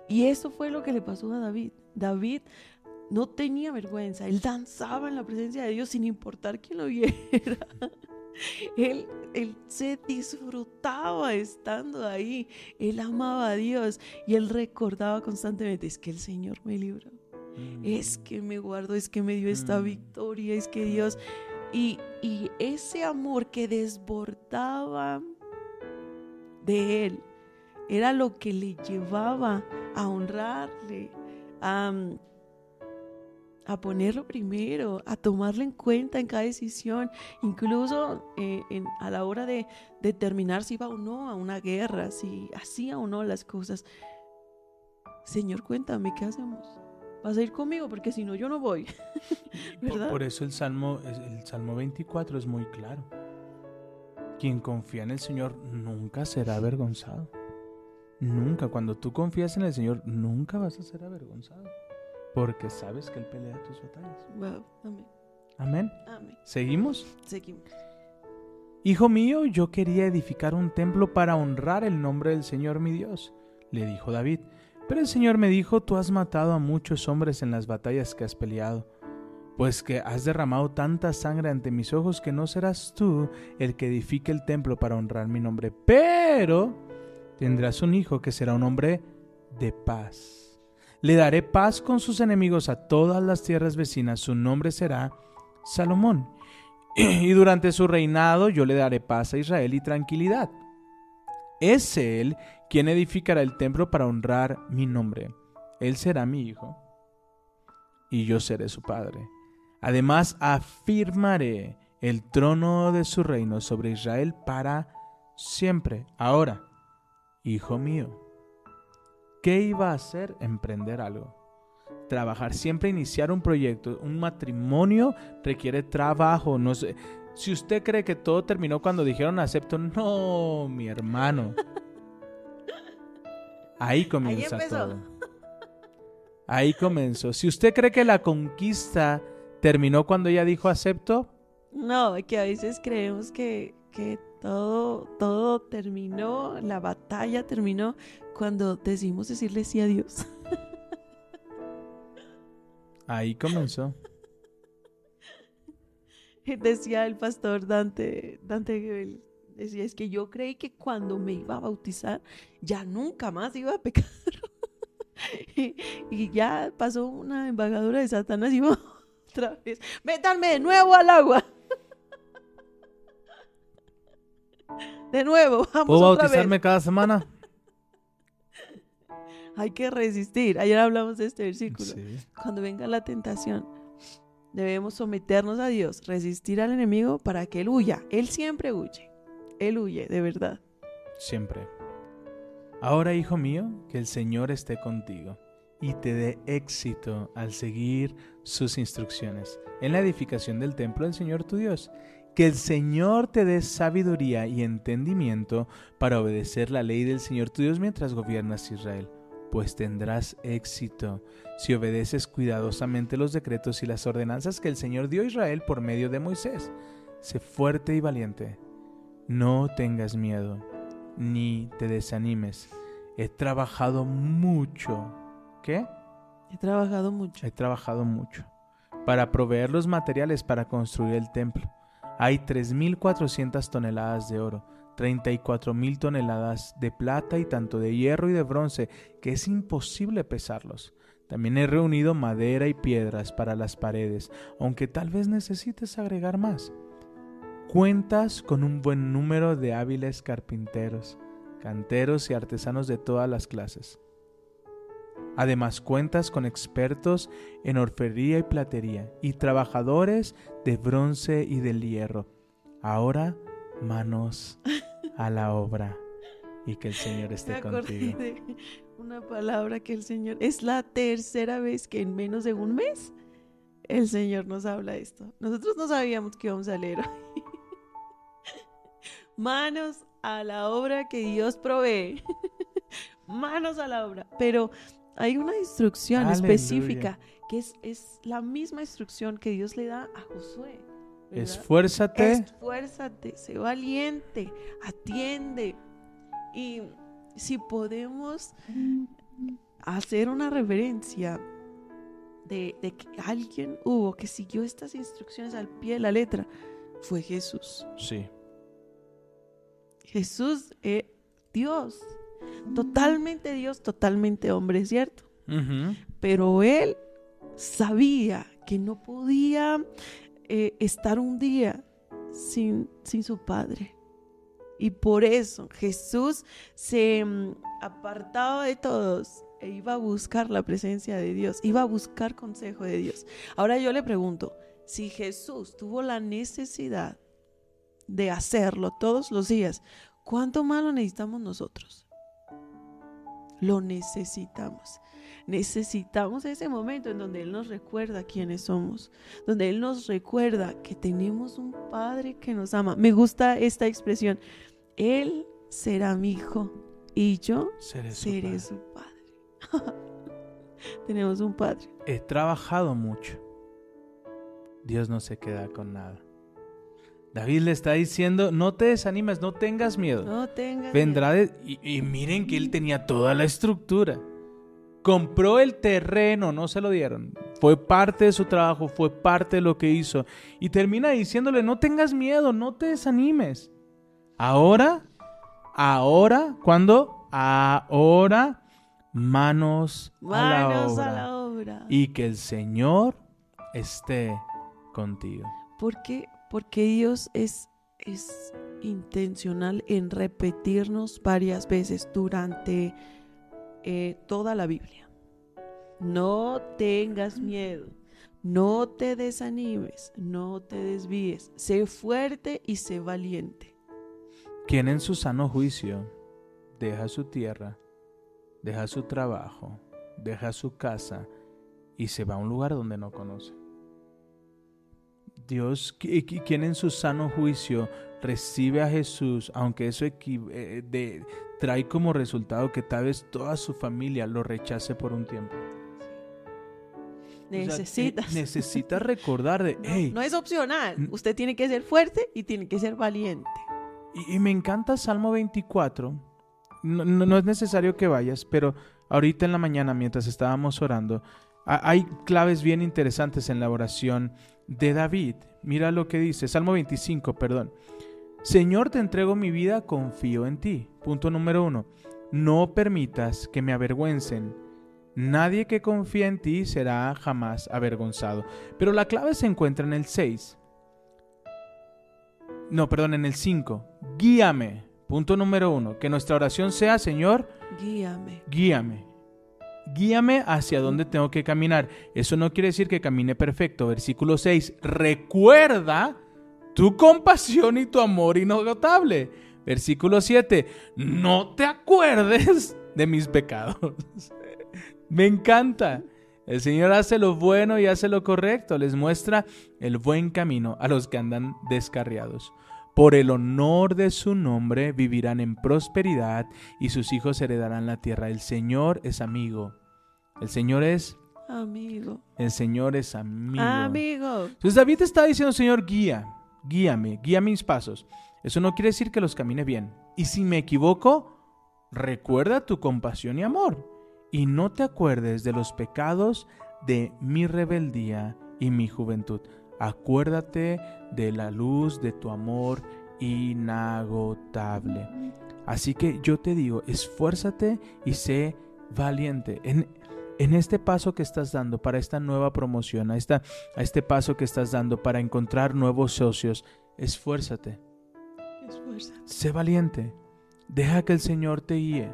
Speaker 2: Y eso fue lo que le pasó a David. David no tenía vergüenza, él danzaba en la presencia de Dios sin importar quién lo viera. Él, él se disfrutaba estando ahí, él amaba a Dios y él recordaba constantemente, es que el Señor me libró, es que me guardó, es que me dio esta
Speaker 1: Mm.
Speaker 2: victoria, es que Dios... Y, y ese amor que desbordaba de él era lo que le llevaba a honrarle, a, a ponerlo primero, a tomarlo en cuenta en cada decisión, incluso eh, en- a la hora de determinar si iba o no a una guerra, si hacía o no las cosas. Señor, cuéntame, ¿qué hacemos? ¿Vas a ir conmigo? Porque si no, yo no voy.
Speaker 1: Por,
Speaker 2: ¿Verdad?
Speaker 1: por eso el Salmo, el Salmo 24 es muy claro. Quien confía en el Señor nunca será avergonzado. Nunca, cuando tú confías en el Señor, nunca vas a ser avergonzado. Porque sabes que Él pelea tus batallas.
Speaker 2: Wow, amén.
Speaker 1: Amén.
Speaker 2: Amén.
Speaker 1: ¿Seguimos?
Speaker 2: Seguimos.
Speaker 1: Hijo mío, yo quería edificar un templo para honrar el nombre del Señor mi Dios, le dijo David. Pero el Señor me dijo, tú has matado a muchos hombres en las batallas que has peleado, pues que has derramado tanta sangre ante mis ojos que no serás tú el que edifique el templo para honrar mi nombre, pero tendrás un hijo que será un hombre de paz. Le daré paz con sus enemigos a todas las tierras vecinas, su nombre será Salomón. Y durante su reinado yo le daré paz a Israel y tranquilidad. Es él quien edificará el templo para honrar mi nombre. Él será mi hijo y yo seré su padre. Además afirmaré el trono de su reino sobre Israel para siempre. Ahora, hijo mío, ¿qué iba a hacer? Emprender algo. Trabajar, siempre iniciar un proyecto, un matrimonio requiere trabajo. No sé, si usted cree que todo terminó cuando dijeron acepto, no, mi hermano. Ahí comienza
Speaker 2: empezó.
Speaker 1: todo. Ahí comenzó. Si usted cree que la conquista terminó cuando ella dijo acepto,
Speaker 2: No, que a veces creemos que, que todo, todo terminó, la batalla terminó cuando decidimos decirle sí a Dios.
Speaker 1: ahí comenzó.
Speaker 2: Decía el pastor Dante, Dante Gebel, decía, es que yo creí que cuando me iba a bautizar ya nunca más iba a pecar. y, y ya pasó una embajadora de Satanás y iba otra vez, métanme de nuevo al agua. De nuevo, vamos
Speaker 1: ¿Puedo
Speaker 2: otra
Speaker 1: bautizarme
Speaker 2: vez.
Speaker 1: cada semana?
Speaker 2: Hay que resistir. Ayer hablamos de este versículo.
Speaker 1: Sí.
Speaker 2: Cuando venga la tentación, debemos someternos a Dios, resistir al enemigo para que él huya. Él siempre huye. Él huye, de verdad.
Speaker 1: Siempre. Ahora, hijo mío, que el Señor esté contigo y te dé éxito al seguir sus instrucciones en la edificación del templo del Señor tu Dios. Que el Señor te dé sabiduría y entendimiento para obedecer la ley del Señor tu Dios mientras gobiernas Israel, pues tendrás éxito si obedeces cuidadosamente los decretos y las ordenanzas que el Señor dio a Israel por medio de Moisés. Sé fuerte y valiente. No tengas miedo, ni te desanimes. He trabajado mucho. ¿Qué?
Speaker 2: He trabajado mucho.
Speaker 1: He trabajado mucho para proveer los materiales para construir el templo. Hay 3.400 toneladas de oro, 34.000 toneladas de plata y tanto de hierro y de bronce que es imposible pesarlos. También he reunido madera y piedras para las paredes, aunque tal vez necesites agregar más. Cuentas con un buen número de hábiles carpinteros, canteros y artesanos de todas las clases. Además cuentas con expertos en orfería y platería y trabajadores de bronce y del hierro. Ahora manos a la obra y que el Señor esté contigo.
Speaker 2: una palabra que el Señor es la tercera vez que en menos de un mes el Señor nos habla esto. Nosotros no sabíamos que íbamos a leer. manos a la obra que Dios provee. manos a la obra. Pero hay una instrucción específica que es, es, la misma instrucción que Dios le da a Josué.
Speaker 1: Esfuérzate.
Speaker 2: Esfuérzate, sé valiente, atiende. Y si podemos hacer una reverencia de, de, que alguien hubo que siguió estas instrucciones al pie de la letra, fue Jesús.
Speaker 1: Sí.
Speaker 2: Jesús es Dios totalmente Dios, totalmente hombre, ¿cierto? Pero él sabía que no podía eh, estar un día sin, sin su padre. Y por eso Jesús se mm, apartaba de todos e iba a buscar la presencia de Dios, iba a buscar consejo de Dios. Ahora yo le pregunto, si Jesús tuvo la necesidad de hacerlo todos los días, ¿cuánto más lo necesitamos nosotros? Lo necesitamos. Necesitamos ese momento en donde Él nos recuerda quiénes somos, donde Él nos recuerda que tenemos un Padre que nos ama. Me gusta esta expresión. Él será mi hijo y yo seré, su padre. tenemos un Padre.
Speaker 1: He trabajado mucho. Dios no se queda con nada. David le está diciendo, no te desanimes, no tengas miedo.
Speaker 2: No tengas
Speaker 1: Vendrá y, miren que él tenía toda la estructura. Compró el terreno, no se lo dieron. Fue parte de su trabajo, fue parte de lo que hizo. Y termina diciéndole, no tengas miedo, no te desanimes. Ahora, ahora, ¿cuándo? Ahora, manos, a, la obra, a la obra. Y que el Señor esté contigo.
Speaker 2: ¿Por qué? porque Dios es, es intencional en repetirnos varias veces durante eh, toda la Biblia. No tengas miedo, no te desanimes, no te desvíes, sé fuerte y sé valiente.
Speaker 1: Quien en su sano juicio deja su tierra, deja su trabajo, deja su casa y se va a un lugar donde no conoce. Dios, quien en su sano juicio recibe a Jesús, aunque eso eh, trae como resultado que tal vez toda su familia lo rechace por un tiempo.
Speaker 2: Necesitas.
Speaker 1: necesitas recordar de, hey,
Speaker 2: no, es opcional. Usted tiene que ser fuerte y tiene que ser valiente.
Speaker 1: Y, me encanta Salmo 24. No, no, es necesario que vayas, pero ahorita en la mañana, mientras estábamos orando, hay claves bien interesantes en la oración de David. Mira lo que dice, Salmo 25, perdón. Señor, te entrego mi vida, confío en ti. Punto número uno. No permitas que me avergüencen. Nadie que confía en ti será jamás avergonzado. Pero la clave se encuentra en el 6. No, perdón, en el 5. Guíame. Punto número uno. Que nuestra oración sea, Señor,
Speaker 2: guíame.
Speaker 1: Guíame guíame hacia dónde tengo que caminar. Eso no quiere decir que camine perfecto. Versículo 6, recuerda tu compasión y tu amor inagotable. Versículo 7, no te acuerdes de mis pecados. Me encanta. El Señor hace lo bueno y hace lo correcto, les muestra el buen camino a los que andan descarriados. Por el honor de su nombre vivirán en prosperidad y sus hijos heredarán la tierra. El Señor es amigo. El Señor es
Speaker 2: amigo.
Speaker 1: El Señor es amigo.
Speaker 2: Amigo.
Speaker 1: Entonces David está diciendo, Señor, guía, guíame, guía mis pasos. Eso no quiere decir que los camine bien. Y si me equivoco, recuerda tu compasión y amor. Y no te acuerdes de los pecados de mi rebeldía y mi juventud. Acuérdate de la luz de tu amor inagotable. Así que yo te digo, esfuérzate y sé valiente. En, en este paso que estás dando para esta nueva promoción, a, esta, a este paso que estás dando para encontrar nuevos socios, esfuérzate.
Speaker 2: Esfuérzate.
Speaker 1: Sé valiente. Deja que el Señor te guíe.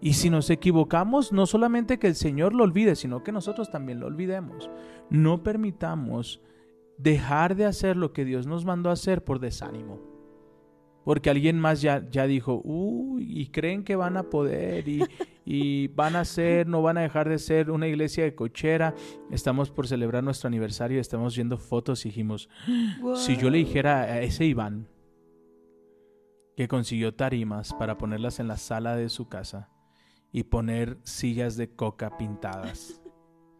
Speaker 1: Y si nos equivocamos, no solamente que el Señor lo olvide, sino que nosotros también lo olvidemos. No permitamos dejar de hacer lo que Dios nos mandó a hacer por desánimo. Porque alguien más ya, ya dijo, uy, y creen que van a poder y, y van a ser, no van a dejar de ser una iglesia de cochera. Estamos por celebrar nuestro aniversario, estamos viendo fotos y dijimos, si yo le dijera a ese Iván que consiguió tarimas para ponerlas en la sala de su casa y poner sillas de coca pintadas,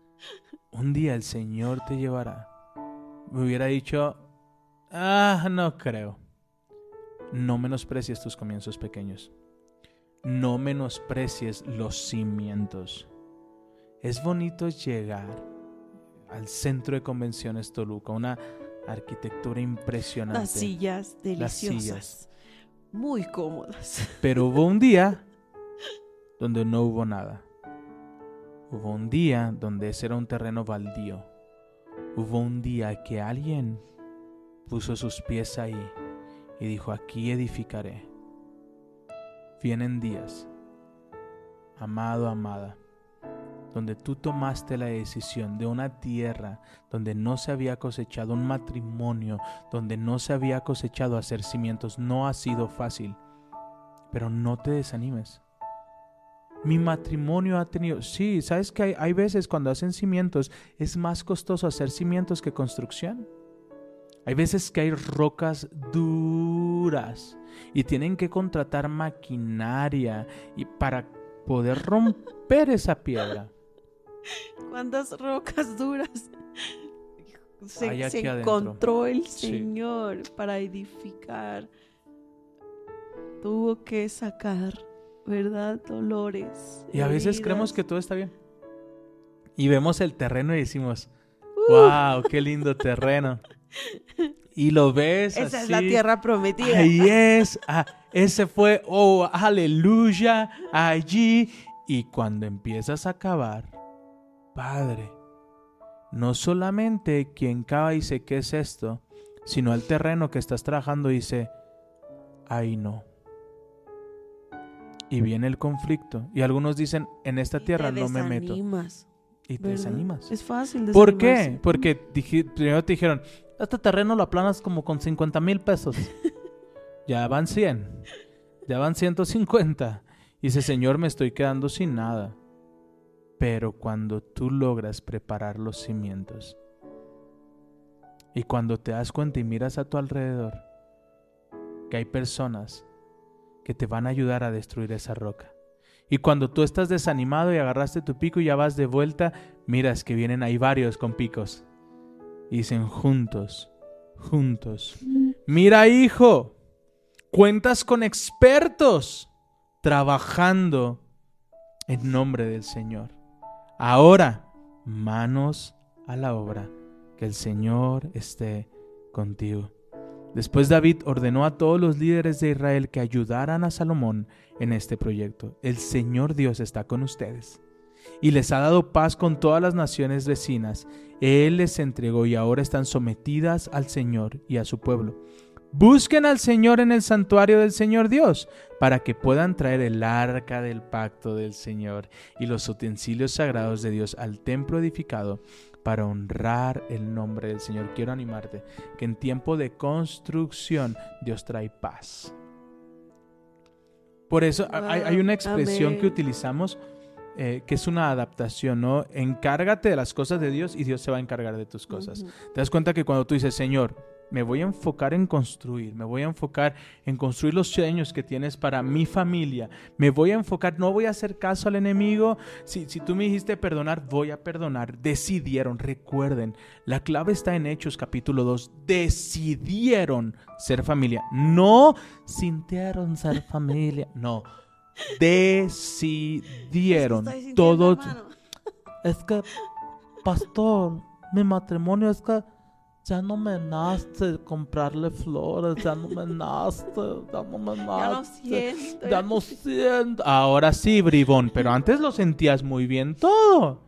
Speaker 1: un día el Señor te llevará. Me hubiera dicho, ah, no creo. No menosprecies tus comienzos pequeños. No menosprecies los cimientos. Es bonito llegar al centro de convenciones Toluca, una arquitectura impresionante.
Speaker 2: Las sillas deliciosas.
Speaker 1: sillas.
Speaker 2: Muy cómodas.
Speaker 1: Pero hubo un día donde no hubo nada. Hubo un día donde ese era un terreno baldío. Hubo un día que alguien puso sus pies ahí y dijo, aquí edificaré. Vienen días, amado, amada, donde tú tomaste la decisión de una tierra donde no se había cosechado un matrimonio, donde no se había cosechado hacer cimientos. No ha sido fácil, pero no te desanimes. Mi matrimonio ha tenido... Sí, sabes que hay, hay veces cuando hacen cimientos es más costoso hacer cimientos que construcción. Hay veces que hay rocas duras y tienen que contratar maquinaria y para poder romper esa piedra.
Speaker 2: ¿Cuántas rocas duras se, encontró el
Speaker 1: Sí.
Speaker 2: Señor para edificar? Tuvo que sacar, ¿verdad? Dolores.
Speaker 1: Y a veces creemos que todo está bien. Y vemos el terreno y decimos,
Speaker 2: Uh.
Speaker 1: wow, qué lindo terreno. Y lo ves
Speaker 2: Esa
Speaker 1: así.
Speaker 2: es la tierra prometida.
Speaker 1: Ahí es, ah, ese fue, oh, aleluya, allí. Y cuando empiezas a cavar, Padre, no solamente quien cava dice, ¿qué es esto? Sino el terreno que estás trabajando dice, ahí no. Y viene el conflicto. Y algunos dicen, en esta tierra no me meto.
Speaker 2: desanimas,
Speaker 1: Y te
Speaker 2: ¿verdad?
Speaker 1: desanimas.
Speaker 2: Es fácil
Speaker 1: ¿Por qué? Porque dije- primero te dijeron, este terreno lo aplanas como con 50 mil pesos. ya van 100. Ya van 150. Y dice, Señor, me estoy quedando sin nada. Pero cuando tú logras preparar los cimientos y cuando te das cuenta y miras a tu alrededor que hay personas que te van a ayudar a destruir esa roca. Y cuando tú estás desanimado y agarraste tu pico y ya vas de vuelta, miras que vienen ahí varios con picos. Y dicen juntos, juntos. Mira hijo, cuentas con expertos trabajando en nombre del Señor. Ahora, manos a la obra, que el Señor esté contigo. Después David ordenó a todos los líderes de Israel que ayudaran a Salomón en este proyecto. El Señor Dios está con ustedes y les ha dado paz con todas las naciones vecinas. Él les entregó y ahora están sometidas al Señor y a su pueblo. Busquen al Señor en el santuario del Señor Dios para que puedan traer el arca del pacto del Señor y los utensilios sagrados de Dios al templo edificado para honrar el nombre del Señor. Quiero animarte que en tiempo de construcción Dios trae paz. Por eso hay, hay una expresión
Speaker 2: Amén.
Speaker 1: que utilizamos eh, que es una adaptación, ¿no? Encárgate de las cosas de Dios y Dios se va a encargar de tus cosas. Te das cuenta que cuando tú dices, Señor, me voy a enfocar en construir, me voy a enfocar en construir los sueños que tienes para mi familia, me voy a enfocar, no voy a hacer caso al enemigo, si, si tú me dijiste perdonar, voy a perdonar, decidieron, recuerden, la clave está en Hechos capítulo 2, decidieron ser familia, no sintieron ser familia, no, decidieron, todos,
Speaker 2: hermano.
Speaker 3: Es que, pastor, mi matrimonio es que ya no me nace comprarle flores, ya no me nace, ya no me nace.
Speaker 2: Ya no siento.
Speaker 3: Ya no siento.
Speaker 1: Ahora sí, bribón, pero antes lo sentías muy bien todo.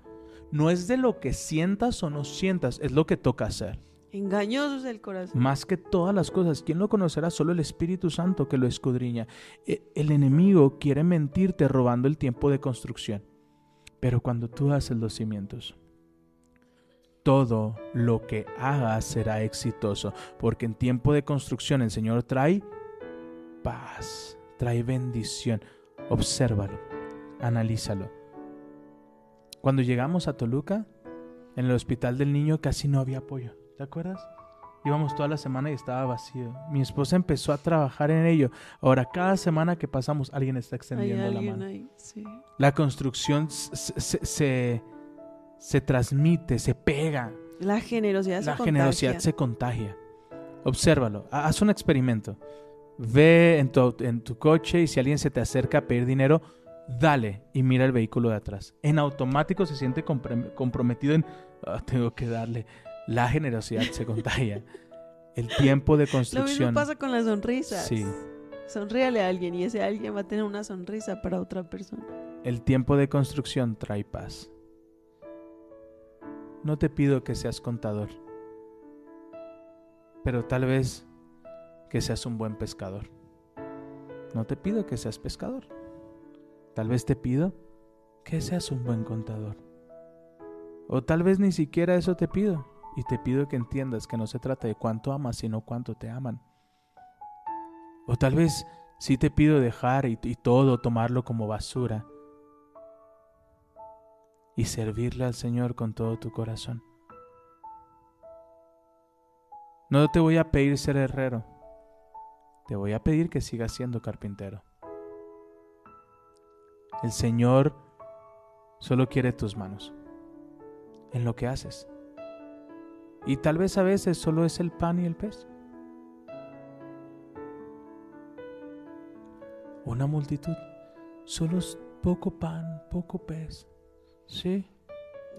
Speaker 1: No es de lo que sientas o no sientas, es lo que toca hacer.
Speaker 2: Engañoso es el corazón.
Speaker 1: Más que todas las cosas, ¿quién lo conocerá? Solo el Espíritu Santo que lo escudriña. E- El enemigo quiere mentirte robando el tiempo de construcción. Pero cuando tú haces los cimientos, todo lo que hagas será exitoso. Porque en tiempo de construcción el Señor trae paz, trae bendición. Obsérvalo, analízalo. Cuando llegamos a Toluca, en el hospital del niño casi no había apoyo. ¿Te acuerdas? Íbamos toda la semana y estaba vacío. Mi esposa empezó a trabajar en ello. Ahora, cada semana que pasamos, alguien está
Speaker 2: Hay
Speaker 1: extendiendo la mano.
Speaker 2: ahí, sí.
Speaker 1: La construcción se, se- se- se transmite, se pega.
Speaker 2: La generosidad se
Speaker 1: La generosidad
Speaker 2: contagia.
Speaker 1: se contagia. Obsérvalo. Ha- Haz un experimento. Ve en tu, en tu coche y si alguien se te acerca a pedir dinero, dale y mira el vehículo de atrás. En automático se siente comprometido en, "Ah, tengo que darle. La generosidad se contagia. El tiempo de
Speaker 2: Lo mismo
Speaker 1: construcción.
Speaker 2: pasa con las sonrisas.
Speaker 1: Sí.
Speaker 2: Sonríale a alguien y ese alguien va a tener una sonrisa para otra persona.
Speaker 1: El tiempo de construcción trae paz. No te pido que seas contador, pero tal vez que seas un buen pescador. No te pido que seas pescador. Tal vez te pido que seas un buen contador. O tal vez ni siquiera eso te pido. Y te pido que entiendas que no se trata de cuánto amas, sino cuánto te aman. O tal vez sí te pido dejar y, todo tomarlo como basura y servirle al Señor con todo tu corazón. No te voy a pedir ser herrero, te voy a pedir que sigas siendo carpintero. El Señor solo quiere tus manos en lo que haces. Y tal vez a veces solo es el pan y el pez. Una multitud, solo es poco pan, poco pez. Sí,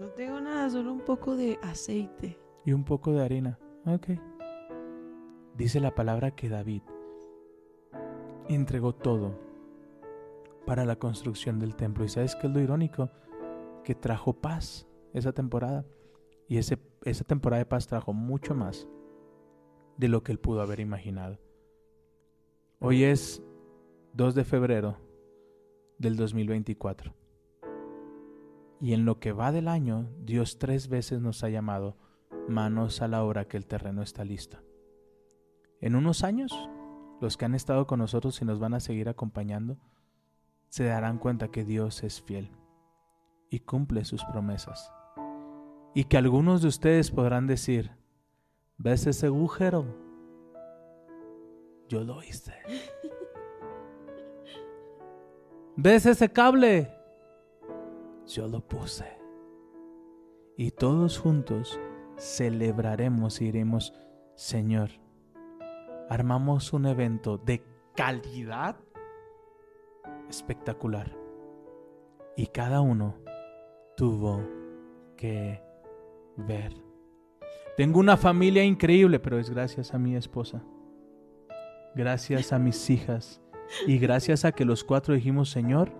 Speaker 2: No tengo nada, solo un poco de aceite.
Speaker 1: y un poco de harina. Ok. Dice la palabra que David entregó todo para la construcción del templo. ¿Y sabes qué es lo irónico? Que trajo paz esa temporada. Y ese, esa temporada de paz trajo mucho más de lo que él pudo haber imaginado. Hoy es 2 de febrero del 2024. Y en lo que va del año, Dios tres veces nos ha llamado manos a la obra que el terreno está listo. En unos años, los que han estado con nosotros y nos van a seguir acompañando, se darán cuenta que Dios es fiel y cumple sus promesas. Y que algunos de ustedes podrán decir, ¿ves ese agujero? Yo lo hice. ¿Ves ese cable? Yo lo puse. Y todos juntos celebraremos y diremos, Señor, armamos un evento de calidad espectacular. Y cada uno tuvo que ver. Tengo una familia increíble, pero es gracias a mi esposa. Gracias a mis hijas. Y gracias a que los cuatro dijimos, Señor,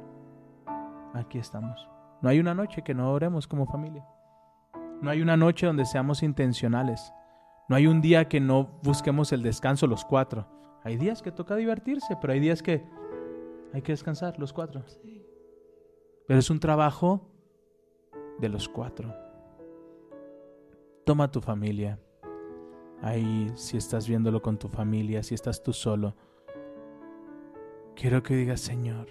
Speaker 1: aquí estamos. No hay una noche que no oremos como familia. No hay una noche donde seamos intencionales. No hay un día que no busquemos el descanso los cuatro. Hay días que toca divertirse, pero hay días que hay que descansar los cuatro. Pero es un trabajo de los cuatro. Toma tu familia. Ahí, si estás viéndolo con tu familia, si estás tú solo, quiero que digas, Señor,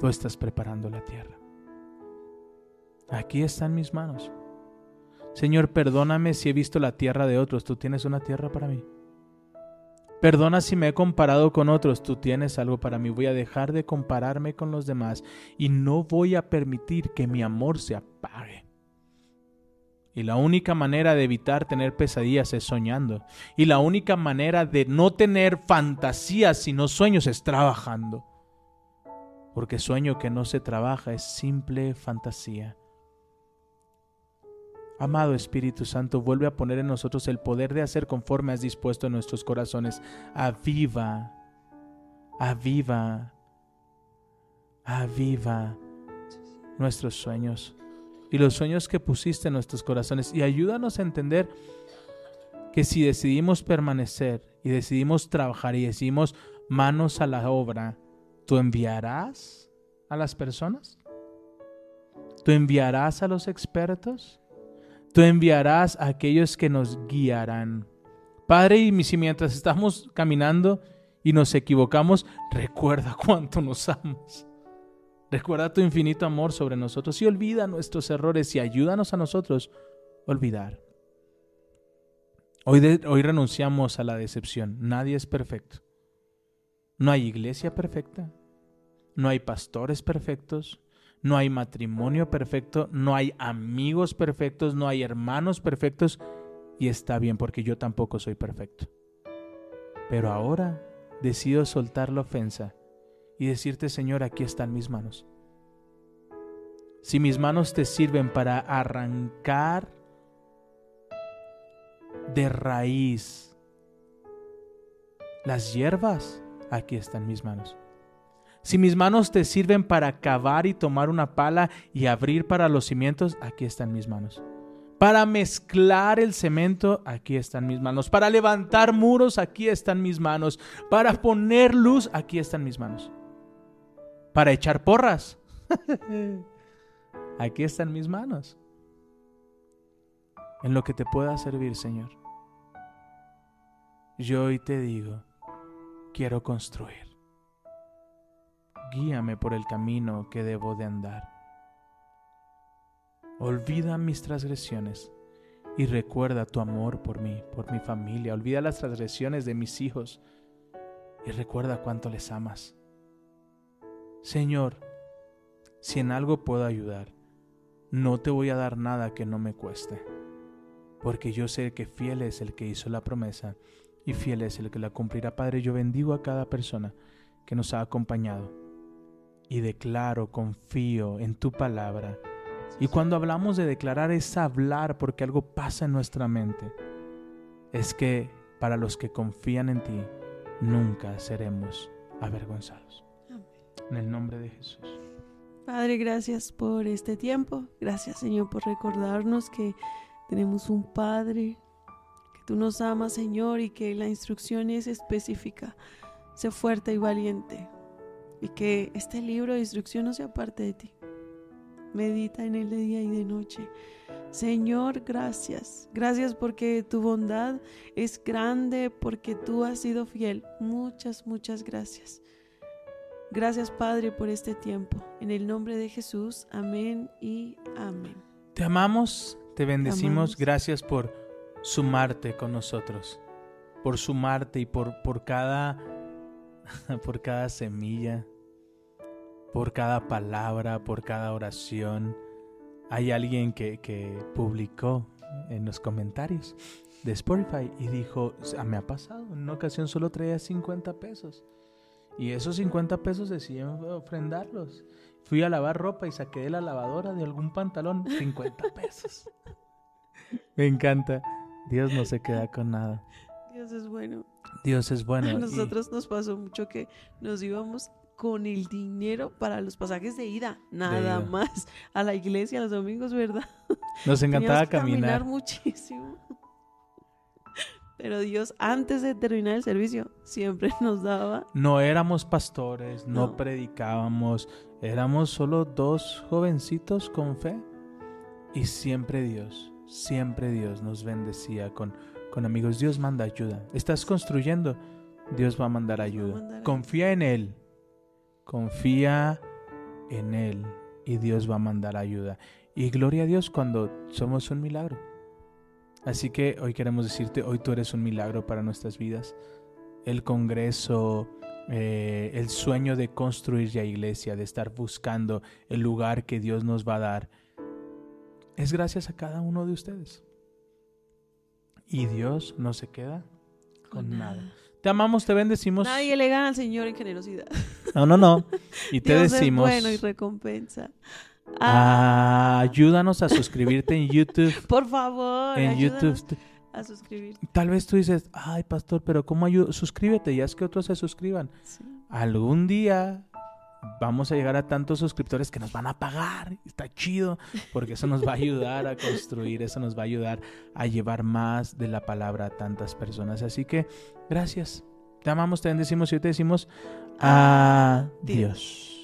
Speaker 1: Tú estás preparando la tierra. Aquí están mis manos. Señor, perdóname si he visto la tierra de otros. Tú tienes una tierra para mí. Perdona si me he comparado con otros. Tú tienes algo para mí. Voy a dejar de compararme con los demás y no voy a permitir que mi amor se apague. Y la única manera de evitar tener pesadillas es soñando. Y la única manera de no tener fantasías sino sueños es trabajando. Porque sueño que no se trabaja es simple fantasía. Amado Espíritu Santo, vuelve a poner en nosotros el poder de hacer conforme has dispuesto en nuestros corazones. Aviva, aviva, aviva nuestros sueños y los sueños que pusiste en nuestros corazones. Y ayúdanos a entender que si decidimos permanecer y decidimos trabajar y decidimos manos a la obra, ¿tú enviarás a las personas? ¿Tú enviarás a los expertos? Tú enviarás a aquellos que nos guiarán. Padre, y si mientras estamos caminando y nos equivocamos, recuerda cuánto nos amas. Recuerda tu infinito amor sobre nosotros y olvida nuestros errores y ayúdanos a nosotros olvidar. Hoy, hoy renunciamos a la decepción. Nadie es perfecto. No hay iglesia perfecta. No hay pastores perfectos no hay matrimonio perfecto, no hay amigos perfectos, no hay hermanos perfectos y está bien porque yo tampoco soy perfecto. Pero ahora decido soltar la ofensa y decirte, Señor, aquí están mis manos. Si mis manos te sirven para arrancar de raíz las hierbas, aquí están mis manos. Si mis manos te sirven para cavar y tomar una pala y abrir para los cimientos, aquí están mis manos. Para mezclar el cemento, aquí están mis manos. Para levantar muros, aquí están mis manos. Para poner luz, aquí están mis manos. Para echar porras, aquí están mis manos. En lo que te pueda servir, Señor. Yo hoy te digo, quiero construir guíame por el camino que debo de andar. Olvida mis transgresiones y recuerda tu amor por mí, por mi familia. Olvida las transgresiones de mis hijos y recuerda cuánto les amas. Señor, si en algo puedo ayudar, no te voy a dar nada que no me cueste, porque yo sé que fiel es el que hizo la promesa y fiel es el que la cumplirá. Padre, yo bendigo a cada persona que nos ha acompañado y declaro, confío en tu palabra. Y cuando hablamos de declarar es hablar porque algo pasa en nuestra mente. Es que para los que confían en ti, nunca seremos avergonzados. En el nombre de Jesús.
Speaker 2: Padre, gracias por este tiempo. Gracias, Señor, por recordarnos que tenemos un Padre, que tú nos amas, Señor, y que la instrucción es específica. Sé fuerte y valiente y que este libro de instrucción no sea parte de ti. Medita en él de día y de noche. Señor, gracias. Gracias porque tu bondad es grande, porque tú has sido fiel. Muchas, muchas gracias. Gracias, Padre, por este tiempo. En el nombre de Jesús, amén y amén.
Speaker 1: Te amamos, te bendecimos. Gracias por sumarte con nosotros, por sumarte y por, por cada por cada semilla, por cada palabra, por cada oración. Hay alguien que, que publicó en los comentarios de Spotify y dijo, me ha pasado, en una ocasión solo traía 50 pesos. Y esos 50 pesos decidí ofrendarlos. Fui a lavar ropa y saqué de la lavadora de algún pantalón 50 pesos. Me encanta. Dios no se queda con nada.
Speaker 2: Dios es bueno.
Speaker 1: Dios es bueno.
Speaker 2: A nosotros nos pasó mucho que nos íbamos con el dinero para los pasajes de ida, nada más, a la iglesia los domingos, ¿verdad?
Speaker 1: Nos encantaba caminar.
Speaker 2: caminar muchísimo. Pero Dios, antes de terminar el servicio, siempre nos daba.
Speaker 1: No éramos pastores, no, no predicábamos, éramos solo dos jovencitos con fe. Y siempre Dios, siempre Dios nos bendecía con con amigos. Dios manda ayuda. Estás construyendo, Dios va a mandar ayuda. Confía en Él. Confía en Él y Dios va a mandar ayuda. Y gloria a Dios cuando somos un milagro. Así que hoy queremos decirte, hoy tú eres un milagro para nuestras vidas. El Congreso, eh, el sueño de construir ya iglesia, de estar buscando el lugar que Dios nos va a dar, es gracias a cada uno de ustedes. Y Dios no se queda con, nada. Te amamos, te bendecimos.
Speaker 2: Nadie le gana al Señor en generosidad.
Speaker 1: No, no, no. Y te
Speaker 2: Dios
Speaker 1: decimos,
Speaker 2: es bueno y recompensa. Ah,
Speaker 1: ayúdanos a suscribirte en YouTube.
Speaker 2: por favor,
Speaker 1: En YouTube.
Speaker 2: a suscribirte.
Speaker 1: Tal vez tú dices, ay, pastor, pero ¿cómo ayudo? Suscríbete, ya es que otros se suscriban.
Speaker 2: Sí.
Speaker 1: Algún día vamos a llegar a tantos suscriptores que nos van a pagar. Está chido, porque eso nos va a ayudar a construir, eso nos va a ayudar a llevar más de la palabra a tantas personas. Así que, gracias. Te amamos, te bendecimos y te decimos adiós.